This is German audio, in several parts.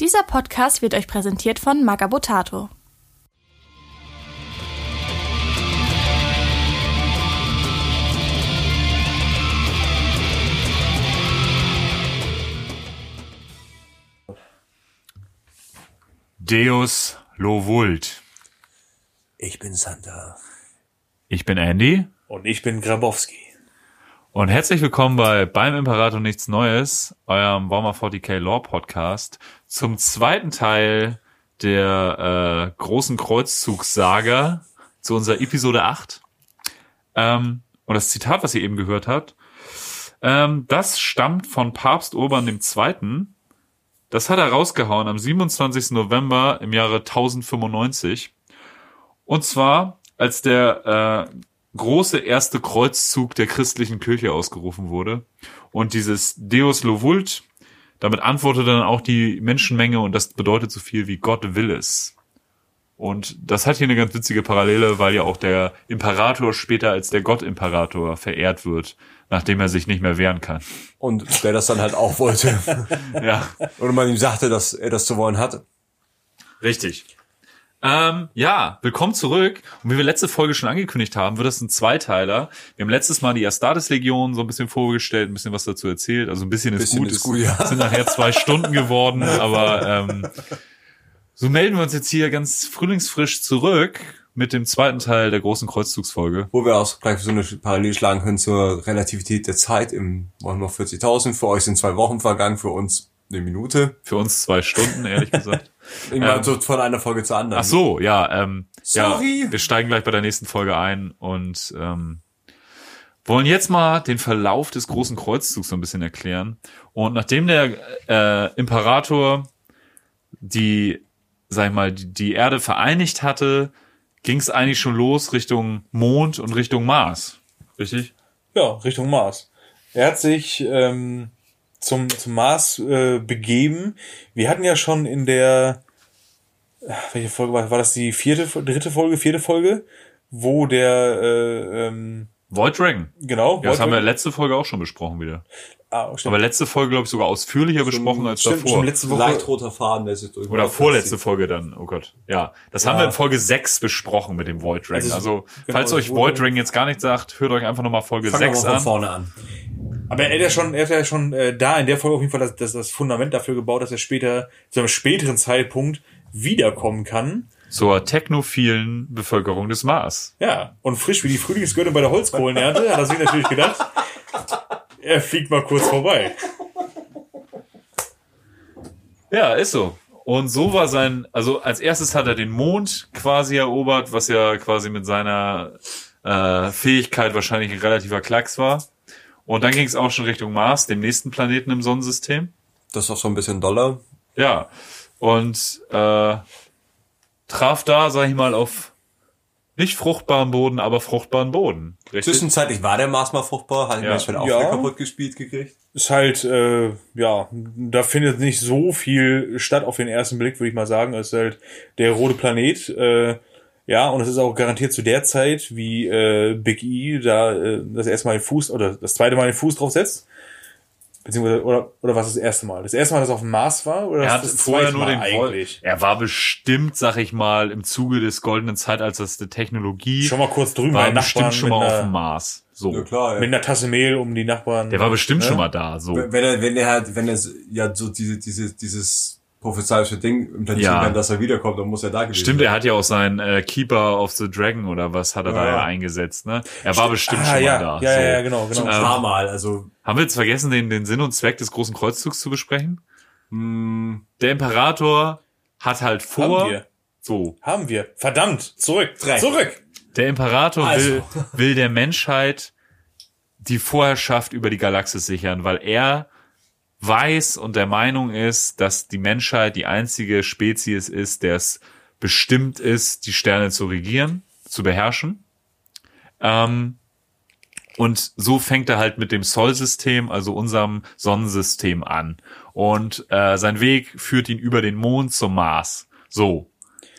Dieser Podcast wird euch präsentiert von Magabotato. Deus lo vult. Ich bin Santa. Ich bin Andy Und ich bin Grabowski. Und herzlich willkommen bei Beim Imperator nichts Neues, eurem Warmer 40k Lore Podcast, zum zweiten Teil der äh, großen Kreuzzugssaga zu unserer Episode 8. Ähm, und das Zitat, was ihr eben gehört habt, ähm, das stammt von Papst Urban II. Das hat er rausgehauen am 27. November im Jahre 1095. Und zwar, als der äh, große erste Kreuzzug der christlichen Kirche ausgerufen wurde. Und dieses Deus lo vult, damit antwortete dann auch die Menschenmenge und das bedeutet so viel wie Gott will es. Und das hat hier eine ganz witzige Parallele, weil ja auch der Imperator später als der Gott-Imperator verehrt wird, nachdem er sich nicht mehr wehren kann. Und der das dann halt auch wollte. Ja, Oder man ihm sagte, dass er das zu wollen hatte. richtig. Ähm, ja, willkommen zurück. Und wie wir letzte Folge schon angekündigt haben, wird das ein Zweiteiler. Wir haben letztes Mal die Astartes-Legion so ein bisschen vorgestellt, ein bisschen was dazu erzählt. Also ein bisschen ist Bisschen gut. ist Es gut, ja. sind nachher zwei Stunden geworden, aber ähm, so melden wir uns jetzt hier ganz frühlingsfrisch zurück mit dem zweiten Teil der großen Kreuzzugsfolge. Wo wir auch gleich so eine Parallel schlagen können zur Relativität der Zeit im Warhammer 40.000. Für euch sind zwei Wochen vergangen, für uns eine Minute. Für uns zwei Stunden, ehrlich gesagt. Irgendwann Ähm, so von einer Folge zur anderen. Ach so, ja, ähm, Sorry. ja, wir steigen gleich bei der nächsten Folge ein und ähm, wollen jetzt mal den Verlauf des großen Kreuzzugs so ein bisschen erklären. Und nachdem der äh, Imperator die, sag ich mal, die, die Erde vereinigt hatte, ging es eigentlich schon los Richtung Mond und Richtung Mars. Richtig? Ja, Richtung Mars. Er hat sich ähm, zum, zum Mars äh, begeben. Wir hatten ja schon in der, welche Folge war, war das die vierte, dritte Folge, vierte Folge, wo der, äh, ähm, Void Dragon. genau, Ja, das Void haben wir letzte Folge auch schon besprochen wieder. ah, stimmt. Aber letzte Folge, glaube ich, sogar ausführlicher besprochen als stimmt, davor. stimmt, letzte Woche, Leicht roter Faden, der sich durch Oder vorletzte Folge dann, oh Gott. Ja, das haben Ja. wir in Folge 6 besprochen mit dem Void Dragon. Also Also, genau, falls es euch Void Dragon jetzt gar nicht sagt, hört euch einfach nochmal Folge Fangen wir 6 mal von an. vorne an. Aber er hat ja schon, er hat ja schon äh, da in der Folge auf jeden Fall das, das, das Fundament dafür gebaut, dass er später zu einem späteren Zeitpunkt wiederkommen kann. Zur technophilen Bevölkerung des Mars. Ja, und frisch wie die Frühlingsgöttin bei der Holzkohlenernte hat er sich natürlich gedacht, er fliegt mal kurz vorbei. Ja, ist so. Und so war sein, also als erstes hat er den Mond quasi erobert, was ja quasi mit seiner äh, Fähigkeit wahrscheinlich ein relativer Klacks war. Und dann ging es auch schon Richtung Mars, dem nächsten Planeten im Sonnensystem. Das ist auch so ein bisschen doller. Ja, und äh, traf da, sag ich mal, auf nicht fruchtbaren Boden, aber fruchtbaren Boden. Richtig? Zwischenzeitlich war der Mars mal fruchtbar, hat Ja. ja. schon auch Ja. wieder kaputt gespielt gekriegt. Ist halt, äh, ja, da findet nicht so viel statt auf den ersten Blick, würde ich mal sagen. Es ist halt der rote Planet, äh, ja, und es ist auch garantiert zu der Zeit, wie äh, Big E da äh, das erste Mal den Fuß oder das zweite Mal den Fuß drauf setzt. Beziehungsweise, oder, oder was das erste Mal? Das erste Mal, dass er auf dem Mars war? Oder er das, hat das vorher zweite nur Mal den eigentlich? Voll. Er war bestimmt, sag ich mal, im Zuge des goldenen Zeitalters der Technologie. Schon mal kurz drüben war bei den bestimmt Nachbarn schon mit mal auf einer- dem Mars. So. Ja klar, Mit ja. einer Tasse Mehl um die Nachbarn. Der war bestimmt Ne? schon mal da. So. Wenn er, wenn er halt, wenn er ja so diese, diese, dieses prophezeiische Ding implantieren Ja. kann, dass er wiederkommt, dann muss er da gewesen Stimmt, er hat ja auch seinen äh, Keeper of the Dragon oder was hat er da Ja. ja eingesetzt, ne? Er war bestimmt ah, schon ja, mal da. ja, so. ja, ja, genau, genau. ein paar Mal, also, Haben wir jetzt vergessen, den, den Sinn und Zweck des großen Kreuzzugs zu besprechen? mh, Der Imperator hat halt vor, Haben wir. so, Haben wir. Verdammt. Zurück. Dreck. Zurück. der Imperator Also. will, will der Menschheit die Vorherrschaft über die Galaxis sichern, weil er weiß und der Meinung ist, dass die Menschheit die einzige Spezies ist, der es bestimmt ist, die Sterne zu regieren, zu beherrschen. Ähm, und so fängt er halt mit dem Sol-System, also unserem Sonnensystem an. Und äh, sein Weg führt ihn über den Mond zum Mars. So.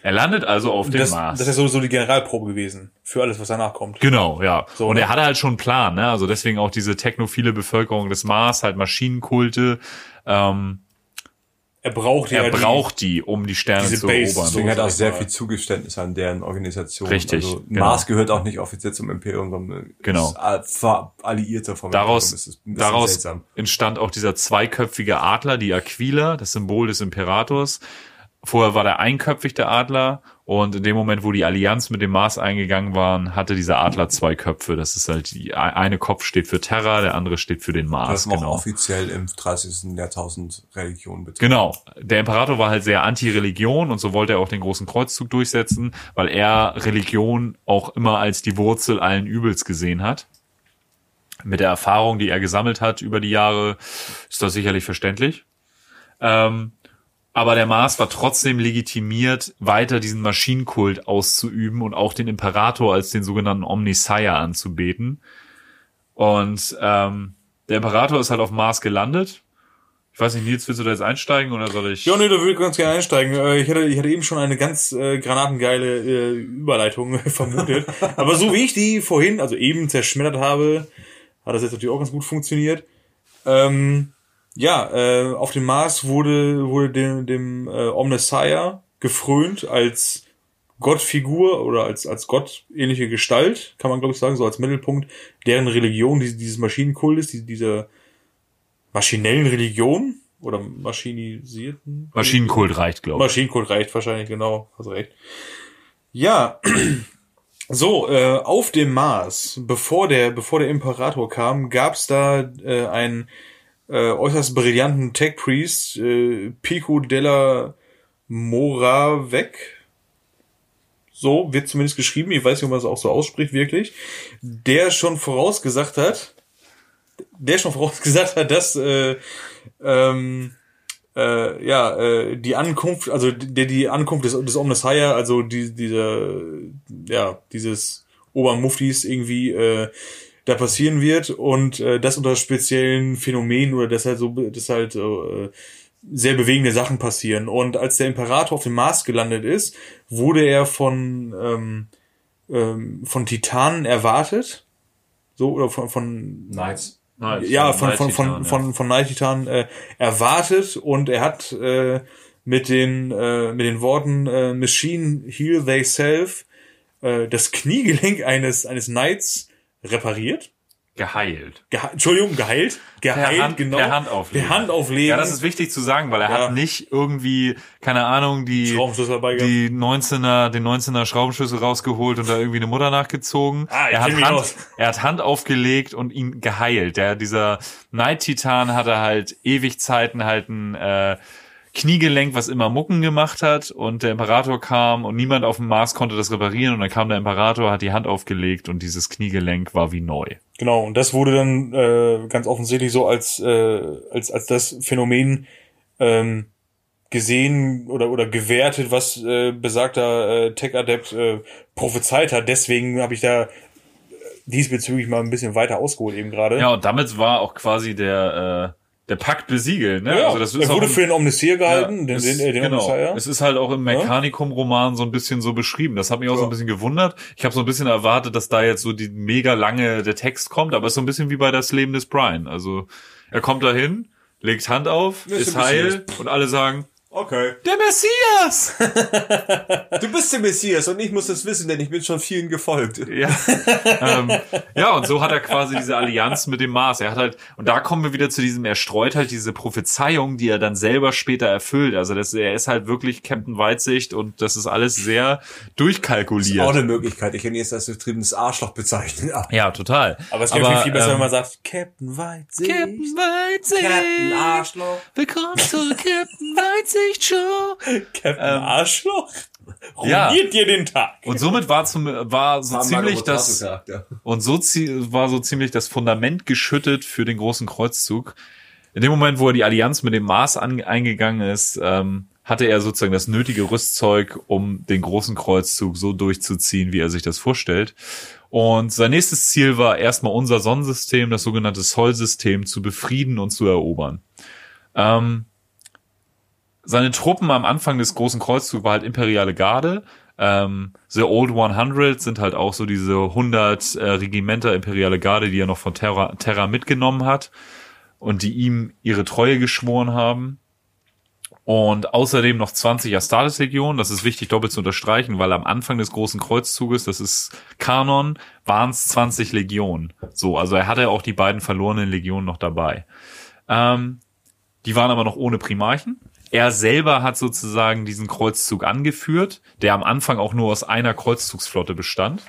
Er landet also auf dem Das, Mars. das ist sowieso die Generalprobe gewesen. Für alles, was danach kommt. Genau, ja. So, und ne? er hatte halt schon einen Plan, ne? Also deswegen auch diese technophile Bevölkerung des Mars, halt Maschinenkulte. Ähm, er braucht ja er die- braucht die, um die Sterne diese zu Base erobern. Deswegen hat er auch sehr viel Zugeständnis an deren Organisation. Richtig, Also, genau. Mars gehört auch nicht offiziell zum Imperium, sondern Genau. ist Alliierter vom Daraus, Imperium. Daraus seltsam. entstand auch dieser zweiköpfige Adler, die Aquila, das Symbol des Imperators. Vorher war der einköpfig, der Adler. Und in dem Moment, wo die Allianz mit dem Mars eingegangen waren, hatte dieser Adler zwei Köpfe. Das ist halt die eine Kopf steht für Terra, der andere steht für den Mars. Das auch Genau. offiziell im 30. Jahrtausend Religion betrifft. Genau. Der Imperator war halt sehr anti-Religion und so wollte er auch den großen Kreuzzug durchsetzen, weil er Religion auch immer als die Wurzel allen Übels gesehen hat. Mit der Erfahrung, die er gesammelt hat über die Jahre, ist das sicherlich verständlich. Ähm, aber der Mars war trotzdem legitimiert, weiter diesen Maschinenkult auszuüben und auch den Imperator als den sogenannten Omnissiah anzubeten. Und ähm, der Imperator ist halt auf Mars gelandet. Ich weiß nicht, Nils, willst du da jetzt einsteigen oder soll ich? Ja, nee, da würde ich ganz gerne einsteigen. Äh, Ich hatte, ich hatte eben schon eine ganz äh, granatengeile äh, Überleitung vermutet. Aber so wie ich die vorhin, also eben zerschmettert habe, hat das jetzt natürlich auch ganz gut funktioniert. Ähm, ja, äh, auf dem Mars wurde, wurde dem, dem äh, Omnissiah gefrönt als Gottfigur oder als, als gottähnliche Gestalt, kann man glaube ich sagen, so als Mittelpunkt deren Religion, diese, dieses Maschinenkultes, die, dieser maschinellen Religion oder maschinisierten Maschinenkult reicht, glaube ich. Maschinenkult reicht wahrscheinlich, genau, hast recht. Ja, so, äh, auf dem Mars, bevor der, bevor der Imperator kam, gab's da äh, einen äh, äußerst brillanten Tech-Priest, äh, Pico della Moravec. So wird zumindest geschrieben, ich weiß nicht, ob man es auch so ausspricht, wirklich. Der schon vorausgesagt hat, der schon vorausgesagt hat, dass äh, ähm, äh, ja, äh, die Ankunft, also der die Ankunft des, des Omnissiah, also die, dieser, ja, dieses Obermuftis irgendwie äh, da passieren wird und äh, das unter speziellen Phänomenen oder dass halt so, dass halt äh, sehr bewegende Sachen passieren. Und als der Imperator auf dem Mars gelandet ist, wurde er von ähm, ähm, von Titanen erwartet, so oder von von Nice. Nice. ja, von, Night von, von, ja. von, von Night Titan äh, erwartet und er hat äh, mit den äh, mit den Worten äh, Machine heal they self äh, das Kniegelenk eines eines Knights repariert. geheilt. Gehe Entschuldigung, geheilt, geheilt, Hand- genau. per Hand auflegen. Per Hand auflegen. Ja, das ist wichtig zu sagen, weil er Ja. hat nicht irgendwie, keine Ahnung, die, die 19er, den 19er Schraubenschlüssel rausgeholt und da irgendwie eine Mutter nachgezogen. Ah, ich er, hat mich Hand, aus. er hat Hand aufgelegt und ihn geheilt. Der, dieser Night Titan hatte halt ewig Zeiten halt ein, äh, Kniegelenk, was immer Mucken gemacht hat und der Imperator kam und niemand auf dem Mars konnte das reparieren und dann kam der Imperator, hat die Hand aufgelegt und dieses Kniegelenk war wie neu. Genau, und das wurde dann äh, ganz offensichtlich so als, äh, als, als das Phänomen ähm, gesehen oder, oder gewertet, was äh, besagter äh, Tech-Adept äh, prophezeit hat. Deswegen habe ich da äh, diesbezüglich mal ein bisschen weiter ausgeholt eben gerade. Ja, und damit war auch quasi der, äh, der Pakt besiegelt, ne? Ja, also das ist er wurde auch für den Omnissier gehalten, den, es, den, den genau. Omnissier. Es ist halt auch im Mechanicum-Roman so ein bisschen so beschrieben. Das hat mich auch so Ja. ein bisschen gewundert. Ich habe so ein bisschen erwartet, dass da jetzt so die mega lange der Text kommt, aber es ist so ein bisschen wie bei das Leben des Brian. Also er kommt dahin, legt Hand auf, ist ist heil und alle sagen, Okay. der Messias! Du bist der Messias und ich muss das wissen, denn ich bin schon vielen gefolgt. Ja. ähm, ja, und so hat er quasi diese Allianz mit dem Mars. Er hat halt, und da kommen wir wieder zu diesem, er streut halt diese Prophezeiung, die er dann selber später erfüllt. Also das, er ist halt wirklich Captain Weitsicht und das ist alles sehr Das ist auch durchkalkuliert. eine Möglichkeit. Ich kann jetzt als betriebenes Arschloch bezeichnen. Ah, Ja, total. Aber es wäre viel, viel besser, ähm, wenn man sagt, Captain Weitsicht. Captain Weitsicht. Captain Arschloch. Willkommen zur Captain Weitsicht Show. Captain Arschloch. ja. Ruiniert dir den Tag. Und somit war zum, war so War ziemlich das. Und so war so ziemlich das Fundament geschüttet für den großen Kreuzzug. In dem Moment, wo er die Allianz mit dem Mars an, eingegangen ist, ähm, hatte er sozusagen das nötige Rüstzeug, um den großen Kreuzzug so durchzuziehen, wie er sich das vorstellt. Und sein nächstes Ziel war erstmal unser Sonnensystem, das sogenannte Sol-System, zu befrieden und zu erobern. Ähm, seine Truppen am Anfang des großen Kreuzzugs war halt imperiale Garde. Ähm, The Old 100 sind halt auch so diese 100 äh, Regimenter imperiale Garde, die er noch von Terra, Terra mitgenommen hat und die ihm ihre Treue geschworen haben. Und außerdem noch 20 Astartes-Legionen. Das ist wichtig doppelt zu unterstreichen, weil am Anfang des großen Kreuzzuges, das ist Kanon, waren es 20 Legionen. So, also er hatte auch die beiden verlorenen Legionen noch dabei. Ähm, die waren aber noch ohne Primarchen. Er selber hat sozusagen diesen Kreuzzug angeführt, der am Anfang auch nur aus einer Kreuzzugsflotte bestand.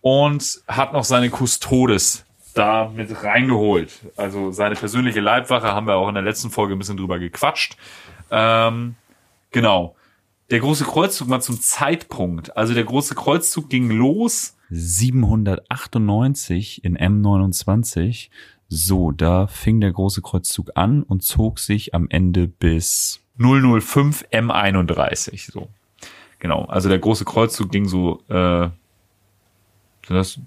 Und hat noch seine Custodes da mit reingeholt. Also seine persönliche Leibwache haben wir auch in der letzten Folge ein bisschen drüber gequatscht. Ähm, genau. Der große Kreuzzug mal zum Zeitpunkt. Also der große Kreuzzug ging los 798 in M29. So, da fing der große Kreuzzug an und zog sich am Ende bis 005 M31. So. Genau. Also der große Kreuzzug ging so, äh, sind das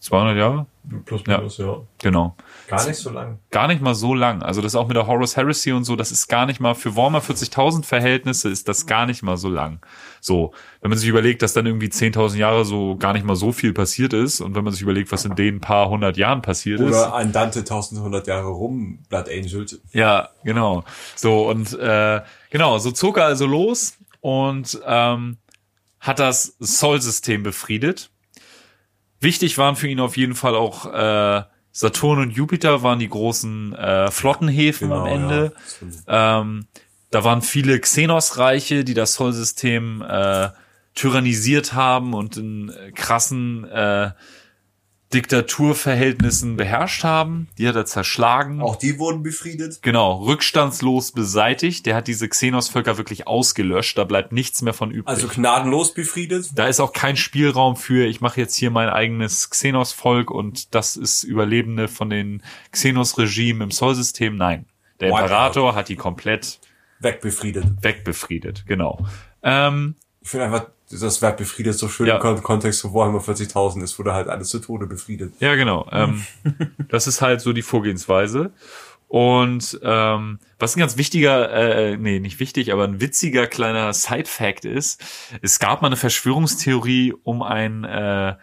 200 Jahre? Plus Ja. minus, ja. Genau. Gar nicht so lang. Gar nicht mal so lang. Also das auch mit der Horus Heresy und so, das ist gar nicht mal, für Warhammer 40.000 Verhältnisse ist das gar nicht mal so lang. So, wenn man sich überlegt, dass dann irgendwie 10.000 Jahre so gar nicht mal so viel passiert ist und wenn man sich überlegt, was in den paar hundert Jahren passiert ist. Oder ein Dante 1100 Jahre rum, Blood Angel. Ja, genau. So, und äh, genau, so zog er also los und ähm, hat das Sol-System befriedet. Wichtig waren für ihn auf jeden Fall auch äh, Saturn und Jupiter waren die großen äh, Flottenhäfen Genau, am Ende. Ähm, da waren viele Xenos-Reiche, die das Sol-System äh, tyrannisiert haben und in äh, krassen äh, Diktaturverhältnissen beherrscht haben. Die hat er zerschlagen. Auch die wurden befriedet. Genau, rückstandslos beseitigt. Der hat diese Xenos-Völker wirklich ausgelöscht. Da bleibt nichts mehr von übrig. Also gnadenlos befriedet. da ist auch kein Spielraum für, ich mache jetzt hier mein eigenes Xenos-Volk und das ist Überlebende von den Xenos-Regimen im Sol-System. Nein, der. Imperator hat die komplett Wegbefriedet. wegbefriedet. Genau. Ähm, Ich finde einfach, das Wort befriedet so schön Ja. im Kon- Kontext von Warhammer 40.000 ist, wurde halt alles zu Tode befriedet. Ja, genau. Ähm, das ist halt so die Vorgehensweise. Und ähm, was ein ganz wichtiger, äh, nee, nicht wichtig, aber ein witziger kleiner Side-Fact ist, es gab mal eine Verschwörungstheorie um einen äh,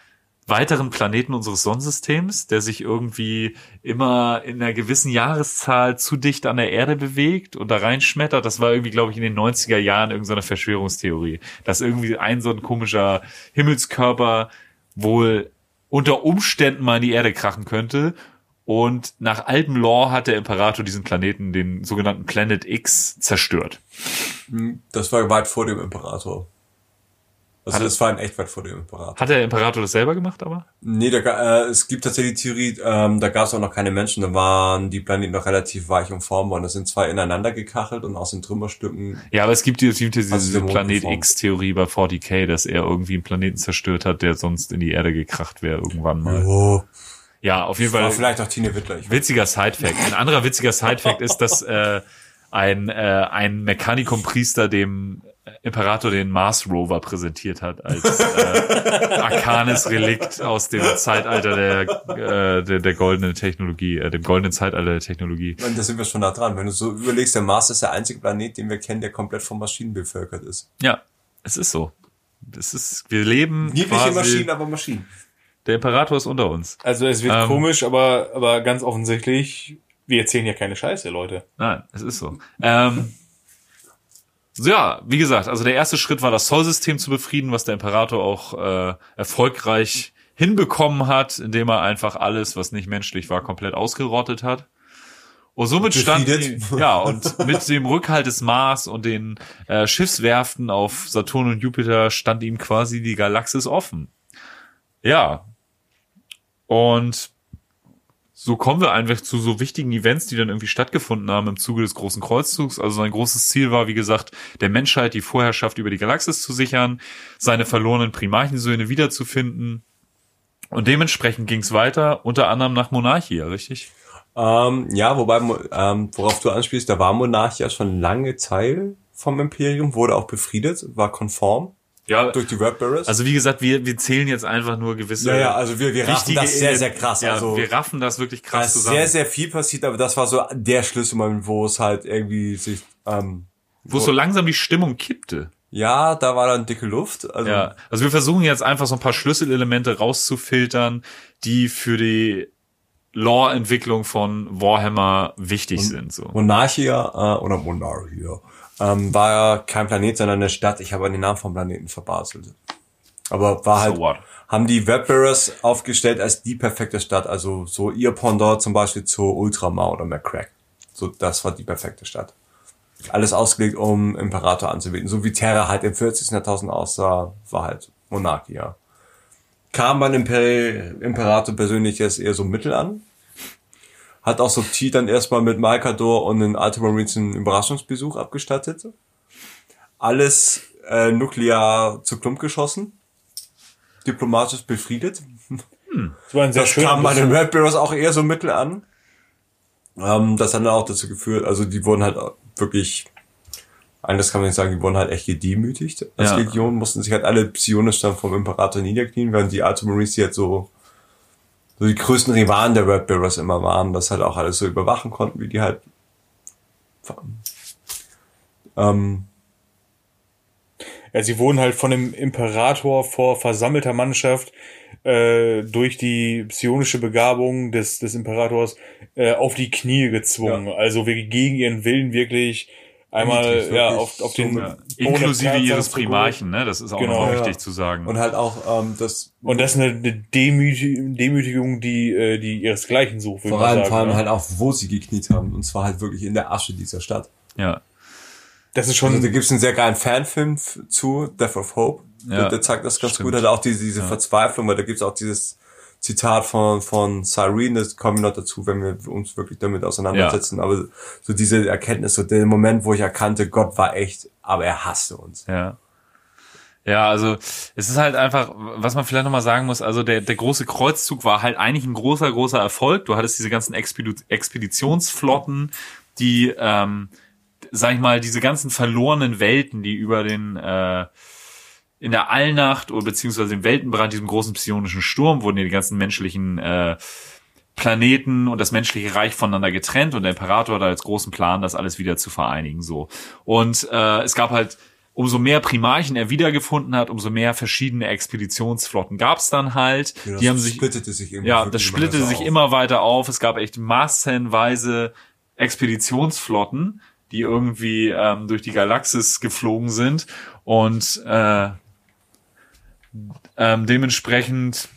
weiteren Planeten unseres Sonnensystems, der sich irgendwie immer in einer gewissen Jahreszahl zu dicht an der Erde bewegt und da reinschmettert. Das war irgendwie, glaube ich, in den 90er Jahren irgendeine Verschwörungstheorie, dass irgendwie ein so ein komischer Himmelskörper wohl unter Umständen mal in die Erde krachen könnte. Und nach altem Lore hat der Imperator diesen Planeten, den sogenannten Planet X, zerstört. Das war weit vor dem Imperator. Also Hat- das war in echt weit vor dem Imperator. Hat der Imperator das selber gemacht, aber? Nee, da, äh, es gibt tatsächlich die Theorie, ähm, da gab es auch noch keine Menschen, da waren die Planeten noch relativ weich und formbar und da sind zwei ineinander gekachelt und aus den Trümmerstücken Ja, aber es gibt diese, diese, Also diese der Planet. X-Theorie bei 40k, dass er irgendwie einen Planeten zerstört hat, der sonst in die Erde gekracht wäre irgendwann mal. Oh, Ja, auf jeden war Fall. vielleicht auch Tine Wittler. Ich Witziger Sidefact. Ein anderer witziger Sidefact ist, dass äh, ein, äh, ein Mechanikum-Priester dem Imperator den Mars Rover präsentiert hat als äh, arkanes Relikt aus dem Zeitalter der, äh, der, der goldenen Technologie, äh, dem goldenen Zeitalter der Technologie. meine, da sind wir schon nah dran. Wenn du so überlegst, der Mars ist der einzige Planet, den wir kennen, der komplett von Maschinen bevölkert ist. Ja, es ist so. Es ist, wir leben Niedliche quasi, Maschinen, aber Maschinen. der Imperator ist unter uns. Also es wird Ähm. komisch, aber, aber ganz offensichtlich, wir erzählen ja keine Scheiße, Leute. Nein, es ist so. Ähm, so ja, wie gesagt, also der erste Schritt war das Sol-System zu befrieden, was der Imperator auch äh, erfolgreich hinbekommen hat, indem er einfach alles, was nicht menschlich war, komplett ausgerottet hat. Und somit stand ja und mit dem Rückhalt des Mars und den äh, Schiffswerften auf Saturn und Jupiter stand ihm quasi die Galaxis offen. Ja. Und so kommen wir einfach zu so wichtigen Events, die dann irgendwie stattgefunden haben im Zuge des großen Kreuzzugs. Also sein großes Ziel war, wie gesagt, der Menschheit die Vorherrschaft über die Galaxis zu sichern, seine verlorenen Primarchensöhne wiederzufinden. Und dementsprechend ging es weiter, unter anderem nach Monarchia, richtig? Ähm, ja, wobei, ähm, worauf du anspielst, da war Monarchia schon lange Teil vom Imperium, wurde auch befriedet, war konform Ja, durch die Wordbearers. also wie gesagt, wir, wir zählen jetzt einfach nur gewisse ja, ja, also wir, wir raffen das sehr, sehr krass. Ja, also wir raffen das wirklich da krass ist zusammen. sehr, sehr viel passiert, aber das war so der Schlüsselmoment, wo es halt irgendwie sich, ähm, wo so langsam die Stimmung kippte. ja, da war dann dicke Luft. Also Ja, also wir versuchen jetzt einfach so ein paar Schlüsselelemente rauszufiltern, die für die Lore-Entwicklung von Warhammer wichtig sind. So. Monarchia äh, oder Monarchia Ähm, war kein Planet, sondern eine Stadt. Ich habe den Namen vom Planeten verbaselt. Aber war halt, So what? haben die Webbearers aufgestellt als die perfekte Stadt. Also so ihr Pendant zum Beispiel zu Ultramar oder McCrack. So, das war die perfekte Stadt. Alles ausgelegt, um Imperator anzubieten. So wie Terra halt im 40. Jahrtausend aussah, war halt Monarchie, ja. Kam beim Imper Imperator persönliches eher so mittel an. Hat auch subtil dann erstmal mit Malkador und den Ultramarines einen Überraschungsbesuch abgestattet. Alles äh, nuklear zu Klump geschossen. Diplomatisch befriedet. Das war ein sehr Das kam bei den. Red Barrows auch eher so mittel an. Ähm, das hat dann auch dazu geführt, also die wurden halt wirklich, eines kann man nicht sagen, die wurden halt echt gedemütigt als Ja. Legion, mussten sich halt alle psionisch dann vom Imperator niederknien, während die Ultramarines die halt so, so die größten Rivalen der Red Barrows immer waren, das halt auch alles so überwachen konnten, wie die halt ähm, Ja, sie wurden halt von dem Imperator vor versammelter Mannschaft äh, durch die psionische Begabung des, des Imperators äh, auf die Knie gezwungen. Ja. Also wirklich gegen ihren Willen wirklich einmal ja, auf, auf den Inklusive ihres Primarchen, ne? Das ist auch Genau. nochmal Ja. wichtig zu sagen. und halt auch ähm, das Und das ist eine, eine Demüti- Demütigung, die, äh, die ihresgleichen sucht, würde vor allem, sagen. vor allem ne? halt auch, wo sie gekniet haben, und zwar halt wirklich in der Asche dieser Stadt. ja. Das ist schon Also da gibt's einen sehr geilen Fanfilm zu, Death of Hope. Ja, der, der zeigt das ganz stimmt. gut, hat auch diese, diese Verzweiflung, weil da gibt's auch dieses Zitat von, von Cyrene, das kommen wir noch dazu, wenn wir uns wirklich damit auseinandersetzen, aber so diese Erkenntnis, so der Moment, wo ich erkannte, Gott war echt, aber er hasste uns. Ja. Ja, also es ist halt einfach, was man vielleicht nochmal sagen muss, also der, der große Kreuzzug war halt eigentlich ein großer, großer Erfolg. Du hattest diese ganzen Expedi Expeditionsflotten, die, ähm, sag ich mal, diese ganzen verlorenen Welten, die über den äh, in der Allnacht oder beziehungsweise im Weltenbrand, diesem großen psionischen Sturm, wurden ja die ganzen menschlichen äh, Planeten und das menschliche Reich voneinander getrennt und der Imperator hat als großen Plan, das alles wieder zu vereinigen. so. Und äh, es gab halt, umso mehr Primarchen er wiedergefunden hat, umso mehr verschiedene Expeditionsflotten gab es dann halt. Ja, die das haben sich splittete sich irgendwie ja, das immer splittete sich auf. immer weiter auf. Es gab echt massenweise Expeditionsflotten, die irgendwie ähm, durch die Galaxis geflogen sind und äh, ähm, dementsprechend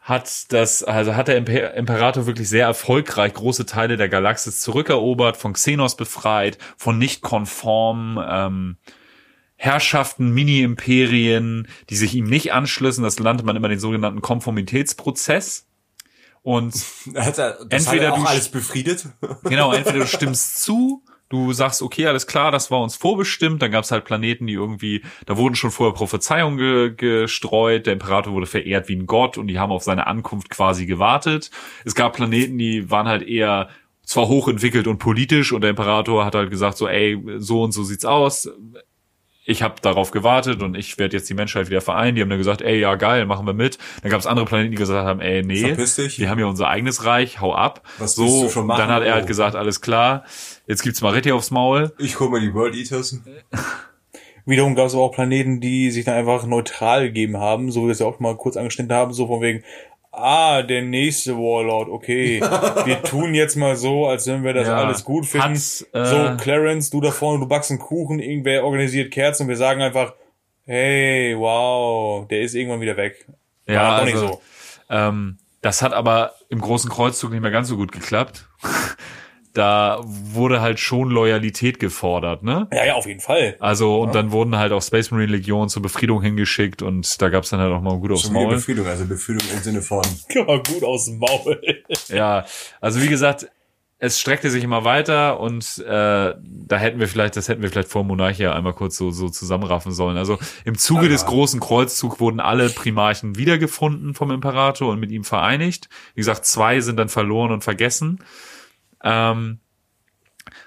hat das, also hat der Imper Imperator wirklich sehr erfolgreich große Teile der Galaxis zurückerobert, von Xenos befreit, von nicht konformen ähm, Herrschaften, Mini-Imperien, die sich ihm nicht anschließen. Das nannte man immer den sogenannten Konformitätsprozess. Und das Entweder er du alles befriedet. Genau, entweder du stimmst zu, du sagst, okay, alles klar, das war uns vorbestimmt, dann gab es halt Planeten, die irgendwie, da wurden schon vorher Prophezeiungen ge gestreut, der Imperator wurde verehrt wie ein Gott und die haben auf seine Ankunft quasi gewartet. Es gab Planeten, die waren halt eher zwar hochentwickelt und politisch und der Imperator hat halt gesagt, so, ey, so und so sieht's aus. Ich habe darauf gewartet und ich werde jetzt die Menschheit wieder vereinen. Die haben dann gesagt, ey, ja geil, machen wir mit. Dann gab es andere Planeten, die gesagt haben, ey, nee, Verpiss dich. wir haben ja unser eigenes Reich, hau ab. Was willst so, du schon machen? dann hat er halt Oh. gesagt, alles klar, jetzt gibt's mal richtig aufs Maul. Ich hol mir die World Eaters. Wiederum gab es aber auch Planeten, die sich dann einfach neutral gegeben haben, so wie wir es ja auch mal kurz angeschnitten haben, so von wegen, ah, der nächste Warlord, okay, wir tun jetzt mal so, als wenn wir das Ja. alles gut finden. Hat's, äh, so, Clarence, du da vorne, du backst einen Kuchen, irgendwer organisiert Kerzen und wir sagen einfach, hey, wow, der ist irgendwann wieder weg. War Ja, also, nicht so. ähm, das hat aber im großen Kreuzzug nicht mehr ganz so gut geklappt. Da wurde halt schon Loyalität gefordert, ne? Ja, ja, auf jeden Fall. Also, und dann wurden halt auch Space Marine Legionen zur Befriedung hingeschickt und da gab's dann halt auch mal gut aufs wieder Maul. Befriedung, also Befriedung im Sinne von Ja, gut aus dem Maul. Ja, also wie gesagt, es streckte sich immer weiter und äh, da hätten wir vielleicht, das hätten wir vielleicht vor Monarchia einmal kurz so, so zusammenraffen sollen. Also im Zuge Ja. des großen Kreuzzugs wurden alle Primarchen wiedergefunden vom Imperator und mit ihm vereinigt. Wie gesagt, zwei sind dann verloren und vergessen. Ähm,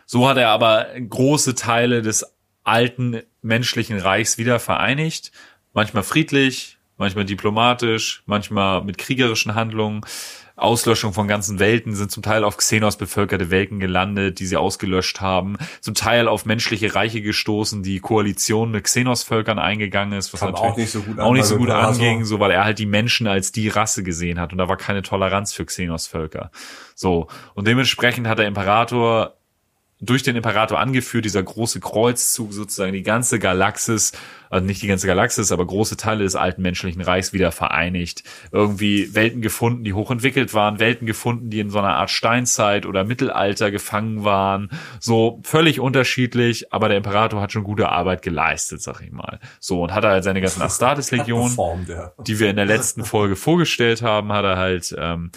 so hat er aber große Teile des alten menschlichen Reichs wieder vereinigt. Manchmal friedlich, manchmal diplomatisch, manchmal mit kriegerischen Handlungen. Auslöschung von ganzen Welten sind zum Teil auf Xenos bevölkerte Welten gelandet, die sie ausgelöscht haben. Zum Teil auf menschliche Reiche gestoßen, die Koalition mit Xenos-Völkern eingegangen ist, was Kam natürlich auch nicht so gut an nicht so gut anging, so weil er halt die Menschen als die Rasse gesehen hat und da war keine Toleranz für Xenos-Völker. So und dementsprechend hat der Imperator durch den Imperator angeführt, dieser große Kreuzzug sozusagen die ganze Galaxis, also nicht die ganze Galaxis, aber große Teile des alten menschlichen Reichs wieder vereinigt. Irgendwie Welten gefunden, die hochentwickelt waren, Welten gefunden, die in so einer Art Steinzeit oder Mittelalter gefangen waren. So völlig unterschiedlich, aber der Imperator hat schon gute Arbeit geleistet, sag ich mal. So, und hat er halt seine ganzen Astartes-Legionen, die wir in der letzten Folge vorgestellt haben, hat er halt ähm,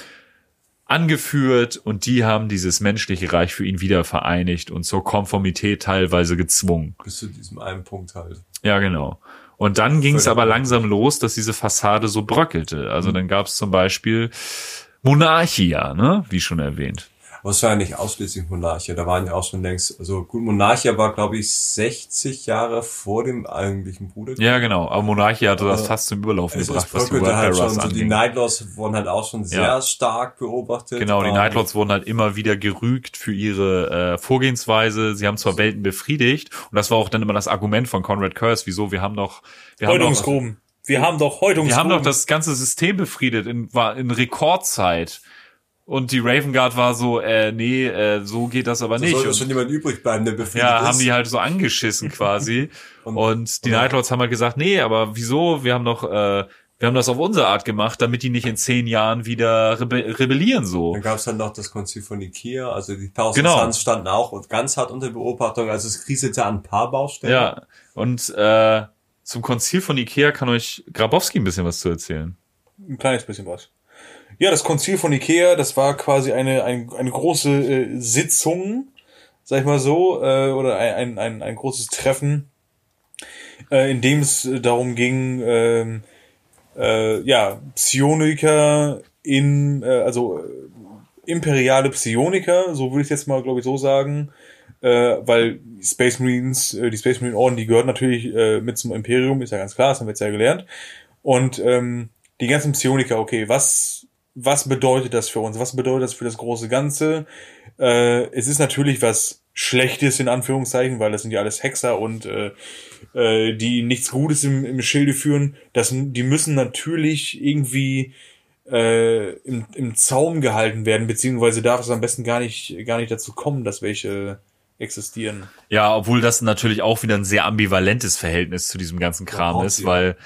angeführt und die haben dieses menschliche Reich für ihn wieder vereinigt und zur Konformität teilweise gezwungen. Bis zu diesem einen Punkt halt. Ja, genau. Und dann ging es aber langsam los, dass diese Fassade so bröckelte. Also Mhm. dann gab es zum Beispiel Monarchia, ne? Wie schon erwähnt. Aber es war ja nicht ausschließlich Monarchia, da waren ja auch schon längst, also gut, Monarchia war, glaube ich, 60 Jahre vor dem eigentlichen Bruder. Ja, genau. Aber Monarchia hatte das Aber fast zum Überlaufen es, gebracht, was die bröckelte halt schon, so die. Nightlords wurden halt auch schon sehr Ja. stark beobachtet. Genau, die Ähm, Nightlords wurden halt immer wieder gerügt für ihre äh, Vorgehensweise. Sie haben zwar Welten befriedigt und das war auch dann immer das Argument von Conrad Curse, wieso wir haben doch, wir haben doch, Häutungsgruben. Wir haben doch Häutungsgruben. wir haben doch das ganze System befriedet in, war in Rekordzeit. Und die Raven Guard war so, äh, nee, äh, so geht das aber Da nicht. sollte schon jemand übrig bleiben, der befriedigt ja, ist. haben die halt so angeschissen quasi. Und- und, die und- Nightlords haben halt gesagt, nee, aber wieso? Wir haben doch, äh, wir haben das auf unsere Art gemacht, damit die nicht in zehn Jahren wieder rebe rebellieren so. Dann gab es dann noch das Konzil von Ikea, also die Thousand Genau. Suns standen auch und ganz hart unter Beobachtung, also es kriselte an ein paar Baustellen. Ja. Und äh, zum Konzil von Ikea kann euch Grabowski ein bisschen was zu erzählen. Ein kleines bisschen was. Ja, das Konzil von Ikea, das war quasi eine, ein, eine große äh, Sitzung, sag ich mal so, äh, oder ein, ein, ein, großes Treffen, äh, in dem es äh, darum ging, ähm, äh, ja, Psioniker in, äh, also äh, imperiale Psioniker, so würde ich jetzt mal, glaube ich, so sagen, äh, weil Space Marines, äh, die Space Marine Orden, die gehört natürlich äh, mit zum Imperium, ist ja ganz klar, das haben wir jetzt ja gelernt. Und ähm, die ganzen Psioniker, okay, was, was bedeutet das für uns? Was bedeutet das für das große Ganze? Äh, es ist natürlich was Schlechtes in Anführungszeichen, weil das sind ja alles Hexer und äh, äh, die nichts Gutes im, im Schilde führen. Das, die müssen natürlich irgendwie äh, im, im Zaum gehalten werden, beziehungsweise darf es am besten gar nicht, gar nicht dazu kommen, dass welche existieren. Ja, obwohl das natürlich auch wieder ein sehr ambivalentes Verhältnis zu diesem ganzen Kram braucht ist, weil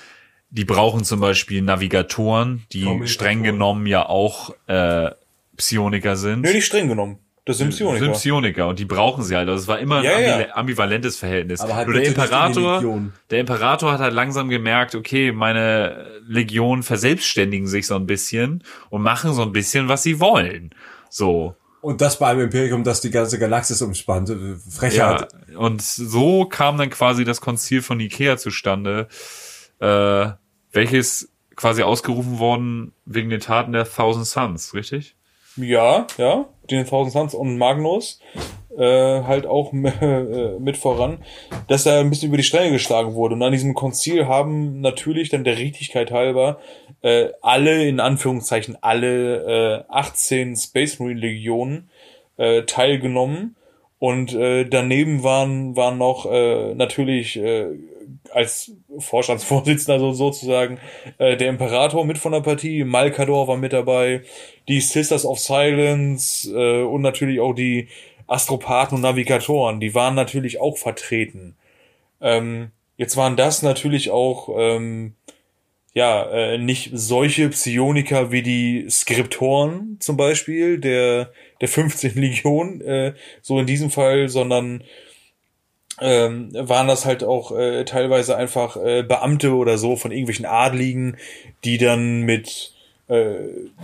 die brauchen zum Beispiel Navigatoren, die streng genommen ja auch äh, Psioniker sind. Nö, nicht streng genommen. Das sind Psioniker. Sind Psioniker und die brauchen sie halt. Also es war immer ein Ja, ja. ambi- ambivalentes Verhältnis. Aber halt Nur der Imperator, Legion. der Imperator hat halt langsam gemerkt, okay, meine Legionen verselbstständigen sich so ein bisschen und machen so ein bisschen, was sie wollen. So. Und das bei einem Imperium, das die ganze Galaxis umspannte. Ja, Frechheit. und so kam dann quasi das Konzil von Ikea zustande, äh, welches quasi ausgerufen worden wegen den Taten der Thousand Suns, richtig? Ja, ja, den Thousand Suns und Magnus äh, halt auch äh, mit voran, dass er ein bisschen über die Stränge geschlagen wurde. Und an diesem Konzil haben natürlich dann der Richtigkeit halber äh, alle, in Anführungszeichen alle äh, 18 Space Marine Legionen äh, teilgenommen. Und äh, daneben waren, waren noch äh, natürlich äh, als Vorstandsvorsitzender so, sozusagen äh, der Imperator mit von der Partie, Malkador war mit dabei, die Sisters of Silence äh, und natürlich auch die Astropathen und Navigatoren, die waren natürlich auch vertreten. Ähm, jetzt waren das natürlich auch ähm, ja äh, nicht solche Psioniker wie die Skriptoren zum Beispiel der der 15 Legion äh, so in diesem Fall, sondern ähm, waren das halt auch äh, teilweise einfach äh, Beamte oder so von irgendwelchen Adligen, die dann mit äh,